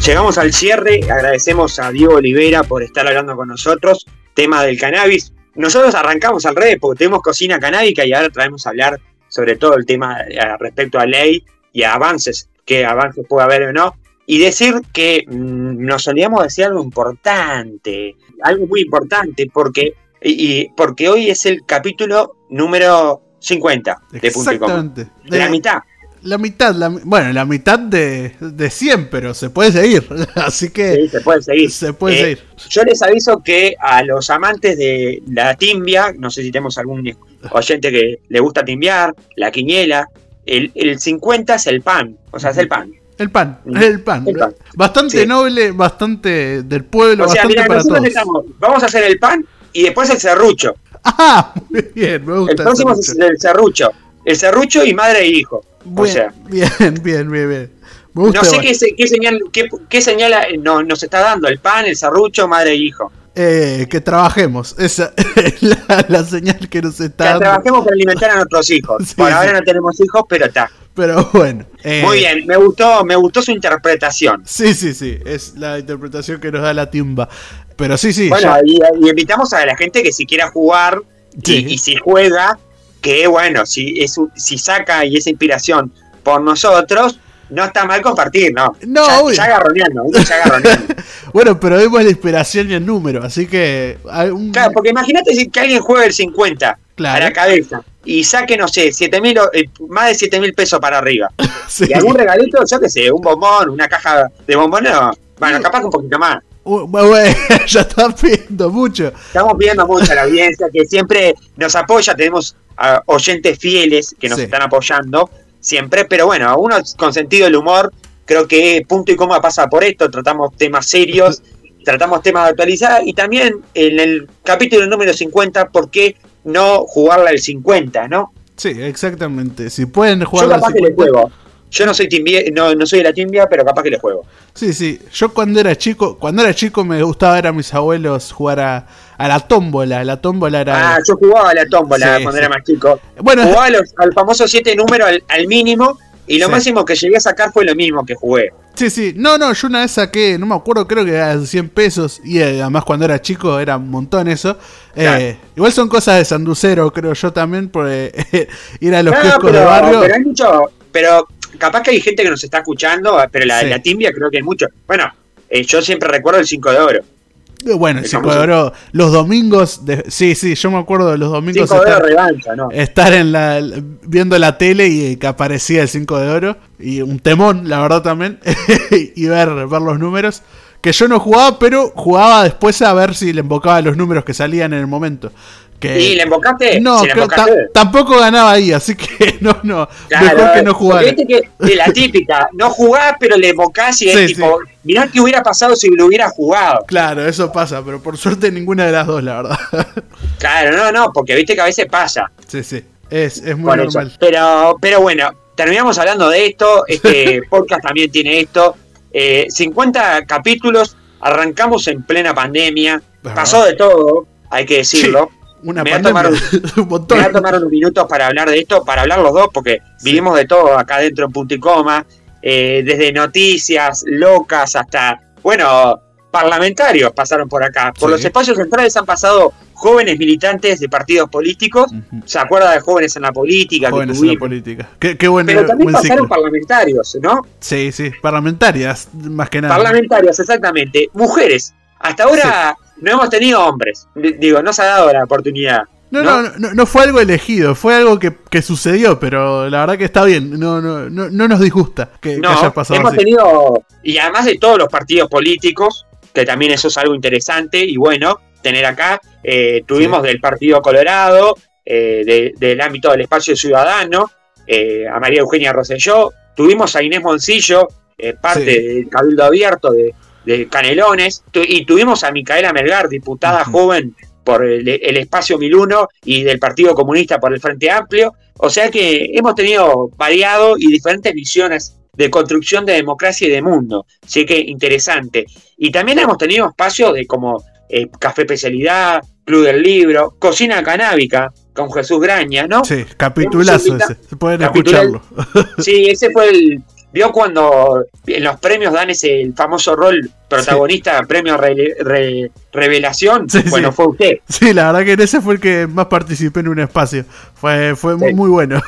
Llegamos al cierre, agradecemos a Diego Olivera por estar hablando con nosotros, tema del cannabis. Nosotros arrancamos al revés porque tenemos cocina canábica y ahora traemos a hablar sobre todo el tema eh, respecto a ley y a avances, qué avances puede haber o no. Y decir que mm, nos solíamos decir algo importante, algo muy importante, porque, y, porque hoy es el capítulo número 50 de Punto y De la mitad la mitad, bueno, la mitad de, de 100, pero se puede seguir. Así que. Sí, se puede seguir. Se puede eh, seguir. Yo les aviso que a los amantes de la timbia, no sé si tenemos algún oyente que le gusta timbiar, la quiñela, el, el 50 es el pan. O sea, es el pan. El pan, mm. el pan. Bastante noble, bastante del pueblo, bastante para todos. vamos a hacer el pan y después el serrucho. Ah, muy bien, me gusta. El próximo es el serrucho. El serrucho y madre e hijo. Bien, o sea, bien, bien, bien, bien. no sé qué, qué, señal, qué, qué señal eh, no, nos está dando el pan, el serrucho, madre e hijo. Eh, que trabajemos, esa es la, señal que nos está dando. Que trabajemos para alimentar a nuestros hijos. Por ahora no tenemos hijos, pero está. Pero bueno. Eh, Muy bien, me gustó, me gustó su interpretación. Sí, sí, sí, es la interpretación que nos da la timba. Pero sí, sí. Bueno, y, invitamos a la gente que si quiera jugar y, y si juega, que bueno, si, es, si saca y esa inspiración por nosotros, no está mal compartir, ¿no? No, ya, ya agarroneando, ya agarroneando. bueno, pero vemos la inspiración y el número, así que... Claro, porque imagínate que alguien juega el 50 a la cabeza y saque, no sé, siete mil, eh, más de 7 mil pesos para arriba. Y algún regalito, yo qué sé, un bombón, una caja de bombones, bueno, capaz un poquito más. bueno, ya están pidiendo mucho. Estamos pidiendo mucho a la audiencia que siempre nos apoya, tenemos oyentes fieles que nos están apoyando siempre, pero bueno, uno con sentido del humor, creo que punto y coma pasa por esto, tratamos temas serios, tratamos temas de actualidad y también en el capítulo número 50, ¿por qué no jugarla al 50, no? Sí, exactamente. Si pueden jugar Yo capaz que le juego. Yo no soy timbia, no, no soy de la timbia, pero capaz que le juego. Sí, sí. Yo cuando era chico, cuando era chico me gustaba ver a mis abuelos jugar a, a la tómbola. La tómbola era. Ah, yo jugaba a la tómbola cuando era más chico. Bueno, jugaba al famoso 7 número al, mínimo. Y lo máximo que llegué a sacar fue lo mismo que jugué. Sí, sí. No, no, yo una vez saqué, no me acuerdo, creo que era 100 pesos. Y eh, además cuando era chico era un montón eso. Eh, igual son cosas de sanducero, creo yo también, por ir a los kioscos de barrio. Pero hay mucho. Pero capaz que hay gente que nos está escuchando, pero la, la timbia creo que hay mucho. Bueno, eh, yo siempre recuerdo el 5 de oro. Eh, Bueno, el 5 de oro, los domingos, de, sí, sí, yo me acuerdo de los domingos 5 de oro estar, revancha, ¿no? estar en la, viendo la tele y que aparecía el 5 de oro, y un temón, la verdad también, y ver, ver los números, que yo no jugaba, pero jugaba después a ver si le invocaba los números que salían en el momento. Que, ¿Y le invocaste? no, ¿Sí le ta- tampoco ganaba ahí, así que no, no, Claro, mejor que no jugara. Viste que de la típica, no jugás, pero le invocás y es Sí, tipo, mirá qué hubiera pasado si lo hubiera jugado. Claro, eso pasa, pero por suerte ninguna de las dos, la verdad. Claro, no, no, porque viste que a veces pasa. sí, sí, es, es muy Por eso. normal. Pero, pero bueno, terminamos hablando de esto. Este podcast también tiene esto. Eh, 50 capítulos, arrancamos en plena pandemia. Pasó de todo, hay que decirlo. Una Me pandemia, un montón. Me voy a tomar unos minutos para hablar de esto, para hablar los dos, porque Sí. vivimos de todo acá dentro en punto y coma, eh, desde noticias locas hasta, bueno, parlamentarios pasaron por acá. Por Sí. los espacios centrales han pasado jóvenes militantes de partidos políticos. Ujú. ¿Se acuerda de jóvenes en la política? que Jóvenes en la política. Qué, qué buen, Pero también buen pasaron ciclo. parlamentarios, ¿no? Sí, sí, parlamentarias, más que nada. Parlamentarios, exactamente. Mujeres. Hasta ahora no hemos tenido hombres. D- Digo, no se ha dado la oportunidad. No, ¿no? no, no, no fue algo elegido, fue algo que, que sucedió, pero la verdad que está bien, no, no, no, no nos disgusta que, que No, haya pasado hemos así. tenido, y además de todos los partidos políticos, que también eso es algo interesante y bueno, tener acá, eh, tuvimos del Partido Colorado, eh, de- del ámbito del espacio ciudadano, eh, a María Eugenia Rosselló, tuvimos a Inés Moncillo, eh, parte Sí. del Cabildo Abierto de, de Canelones, tu- y tuvimos a Micaela Melgar, diputada joven por el, el espacio 1001 y del Partido Comunista por el Frente Amplio. O sea que hemos tenido variado y diferentes visiones de construcción de democracia y de mundo. Así que interesante. Y también hemos tenido espacios de como eh, Café Especialidad, Club del Libro, Cocina Canábica con Jesús Graña, ¿no? Sí, capitulazo ese, se pueden Capitular- escucharlo. Sí, ese fue el. Vio cuando en los premios dan ese el famoso rol protagonista, premio re- re- revelación. Sí, bueno, sí. fue usted. Sí, la verdad que en ese fue el que más participé en un espacio, fue, fue muy bueno.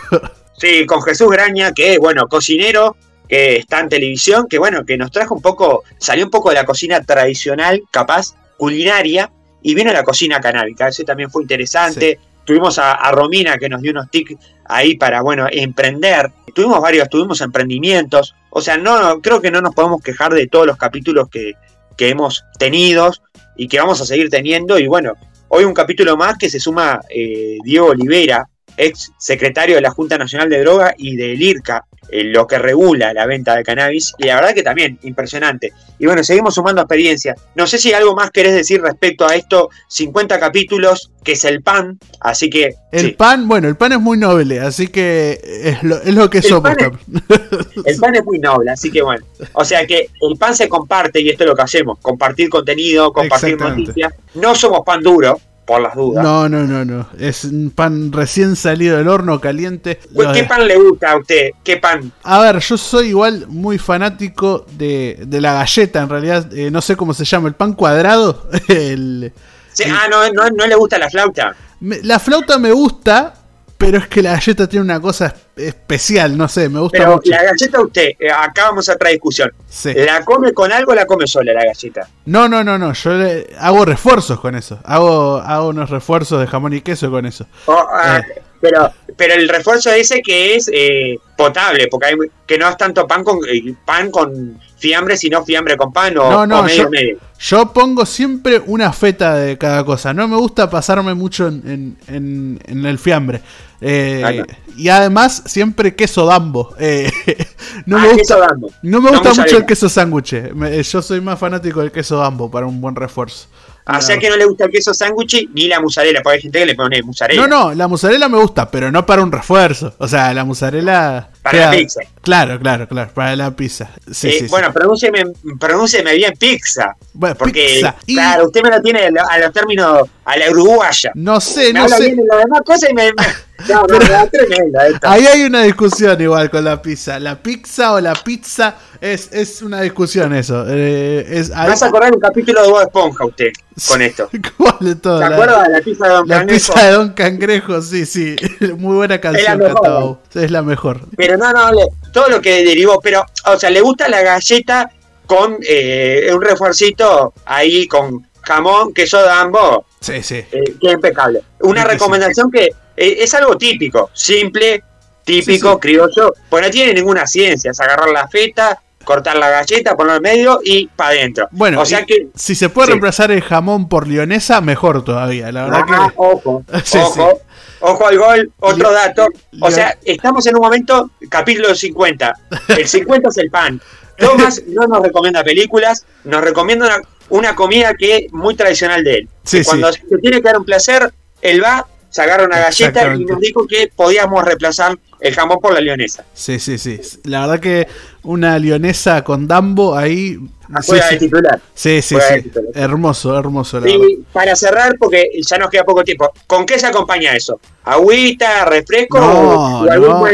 Sí, con Jesús Graña, que es, bueno, cocinero, que está en televisión, que bueno, que nos trajo un poco, salió un poco de la cocina tradicional, capaz, culinaria, y vino a la cocina canábica. Eso también fue interesante. Tuvimos a, Romina que nos dio unos tics ahí para, bueno, emprender. Tuvimos varios, tuvimos emprendimientos. O sea, no, no, creo que no nos podemos quejar de todos los capítulos que, que hemos tenido y que vamos a seguir teniendo. Y bueno, hoy un capítulo más que se suma eh, Diego Olivera, ex secretario de la Junta Nacional de Droga y del IRCA, eh, lo que regula la venta de cannabis. Y la verdad que también, impresionante. Y bueno, seguimos sumando experiencia. No sé si algo más querés decir respecto a esto. 50 capítulos, que es el pan. Así que. El sí, pan, bueno, el pan es muy noble, así que es lo, es lo que El somos. pan es- el pan es muy noble, así que bueno. O sea que el pan se comparte y esto es lo que hacemos: compartir contenido, compartir noticias. No somos pan duro, por las dudas. No, no, no, no. Es un pan recién salido del horno, caliente. Pues, ¿Qué pan le gusta a usted? ¿Qué pan? A ver, yo soy igual muy fanático de, de la galleta, en realidad. eh, no sé cómo se llama, el pan cuadrado. El- Sí, ah, no, no, no le gusta la flauta. me- la flauta me gusta, pero es que la galleta tiene una cosa especial, no sé, me gusta Pero mucho. la galleta usted, eh, acá vamos a otra discusión. Sí. ¿La come con algo o la come sola la galleta? No, no, no, no. Yo le- hago refuerzos con eso. Hago, hago unos refuerzos de jamón y queso con eso. O, ah, Pero, pero el refuerzo ese que es eh, potable, porque hay, que no es tanto pan con eh, pan con fiambre, sino fiambre con pan o, No, no, o medio yo- medio. Yo pongo siempre una feta de cada cosa. No me gusta pasarme mucho en, en- en- en el fiambre. Eh, Ah, no. Y además, siempre queso dambo. Eh, no, Ah, me queso gusta, Dambo. no me No gusta mucho el queso sándwich. Me- Yo soy más fanático del queso dambo para un buen refuerzo. O sea que no le gusta el queso sándwich ni la mozzarella, porque hay gente que le pone mozzarella. No, no, la mozzarella me gusta, pero no para un refuerzo. O sea, la mozzarella. Para la pizza. Claro, claro, claro, para la pizza. Sí, Eh, sí, sí. bueno, pronúncieme, pronúncieme bien pizza. Bueno, Porque, pizza. Y claro, usted me lo tiene a lo- a los términos a la uruguaya. no sé, me no habla sé. bien de las demás cosas y me. no, da tremenda esto. Ahí hay una discusión igual con la pizza. La pizza o la pizza es, es una discusión eso. Eh, es, vas a acordar un capítulo de Bob Esponja usted con esto. ¿Cuál de todo? ¿Se La- acuerda de la pizza de Don La Cangrejo? pizza de Don Cangrejo, sí, sí. Muy buena canción, mejor, Catao. Es la mejor. Pero no, no, le- todo lo que derivó, pero, o sea, le gusta la galleta con eh, un refuercito ahí con, jamón, queso de ambos. Sí, sí. Eh, que impecable. Una recomendación que eh, es algo típico, simple, típico, criollo, pues no tiene ninguna ciencia, es agarrar la feta, cortar la galleta, poner en medio y para adentro. Bueno, o sea que si se puede reemplazar el jamón por lionesa, mejor todavía, la verdad ah, que ojo, ojo. Ojo al gol, otro dato. O sea, estamos en un momento, capítulo 50. El 50 es el pan. Tomás no nos recomienda películas, nos recomienda una, comida que es muy tradicional de él. cuando se tiene que dar un placer, él va, se agarra una galleta y nos dijo que podíamos reemplazar el jamón por la leonesa. Sí, sí, sí. La verdad que una leonesa con Dambo ahí. Sí, sí. titular. Sí, sí, sí. Hermoso, hermoso. y para cerrar, porque ya nos queda poco tiempo, ¿con qué se acompaña eso? ¿Agüita, refresco no, no.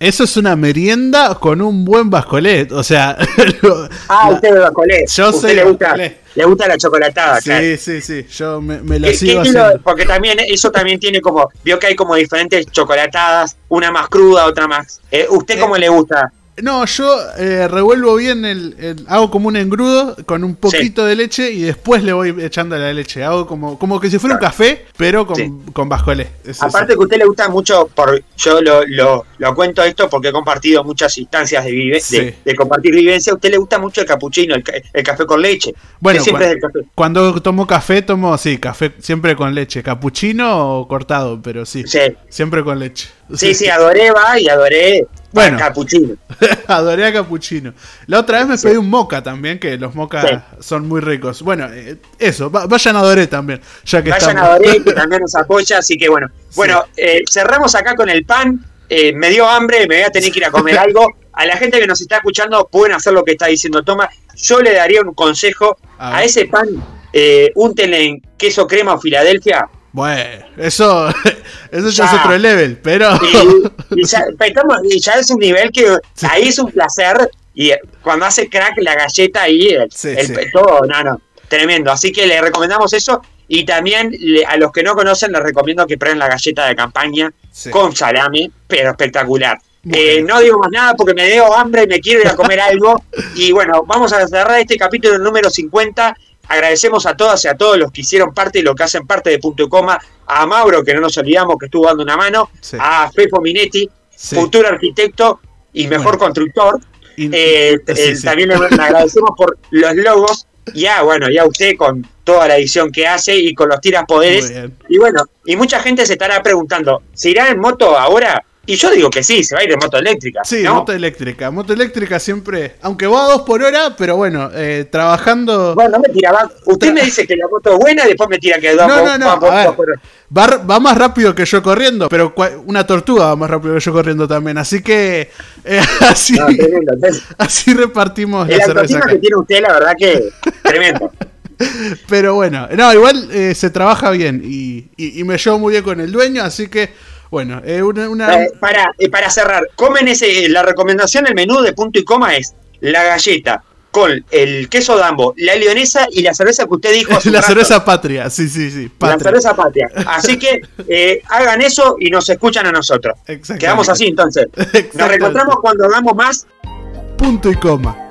Eso es una merienda con un buen bascolet. O sea. ah, usted es bascolet. Yo usted le gusta, le gusta la chocolatada. Sí, sí, sí. Yo me, lo sigo Porque también eso también tiene como. Vio que hay como diferentes chocolatadas, una más cruda, otra más. Eh, ¿Usted cómo le gusta? No, yo eh, revuelvo bien el, Hago como un engrudo con un poquito de leche y después le voy echando la leche. Hago como, como que si fuera un café, pero con, con bascolé. Aparte que a usted le gusta mucho, por, yo lo, lo, lo, cuento esto porque he compartido muchas instancias de, vive, de, compartir vivencia. A usted le gusta mucho el capuchino, el, café con leche. Bueno, siempre cuando, cuando tomo café, tomo, sí, café siempre con leche. Capuchino o cortado, pero sí. Siempre con leche. Sí, sí, adoré va y adoré bueno, Capuchino. adoré a Capuchino. La otra vez me pedí un moca también, que los mocas son muy ricos. Bueno, eh, eso, vayan a Adoré también. Ya que vayan a Adoré, que también nos apoya, así que bueno. Bueno, eh, cerramos acá con el pan. Eh, me dio hambre, me voy a tener que ir a comer algo. A la gente que nos está escuchando pueden hacer lo que está diciendo Toma. Yo le daría un consejo a, ese pan, eh, úntenle en queso crema o Filadelfia bueno, eso, eso ya, es otro level, pero. Y, ya, es un nivel que ahí es un placer. Y cuando hace crack la galleta ahí, el, todo, no, no, tremendo. Así que le recomendamos eso. Y también a los que no conocen, les recomiendo que prueben la galleta de campaña con salami, pero espectacular. Eh, no digo más nada porque me dio hambre y me quiero ir a comer algo. Y bueno, vamos a cerrar este capítulo número 50 Agradecemos a todas y a todos los que hicieron parte y lo que hacen parte de Punto y Coma, a Mauro, que no nos olvidamos que estuvo dando una mano, a Fefo Minetti, futuro arquitecto y mejor constructor. Eh, eh, también le agradecemos por los logos y a, bueno, ya usted con toda la edición que hace y con los tiras poderes. Y bueno, y mucha gente se estará preguntando, ¿se irá en moto ahora? Y yo digo que sí, se va a ir en moto eléctrica. Sí, moto eléctrica. Moto eléctrica siempre, aunque va a dos por hora, pero bueno, eh, trabajando. Bueno, no me tira. Va, usted me dice que la moto es buena y después me tira que dos, no, no, no, va, va, más rápido que yo corriendo, pero una tortuga va más rápido que yo corriendo también. Así que eh, así, así repartimos la cerveza. que tiene usted, la verdad que tremendo. Pero bueno, no, igual eh, se trabaja bien y, y, y me llevo muy bien con el dueño, así que bueno, eh, una, eh, para, eh, para cerrar, comen ese, la recomendación, el menú de punto y coma es la galleta con el queso dambo, la leonesa y la cerveza que usted dijo. la cerveza patria, sí, sí, sí. La cerveza patria. Así que hagan eso y nos escuchan a nosotros. Quedamos así entonces. Nos reencontramos cuando hagamos más. Punto y coma.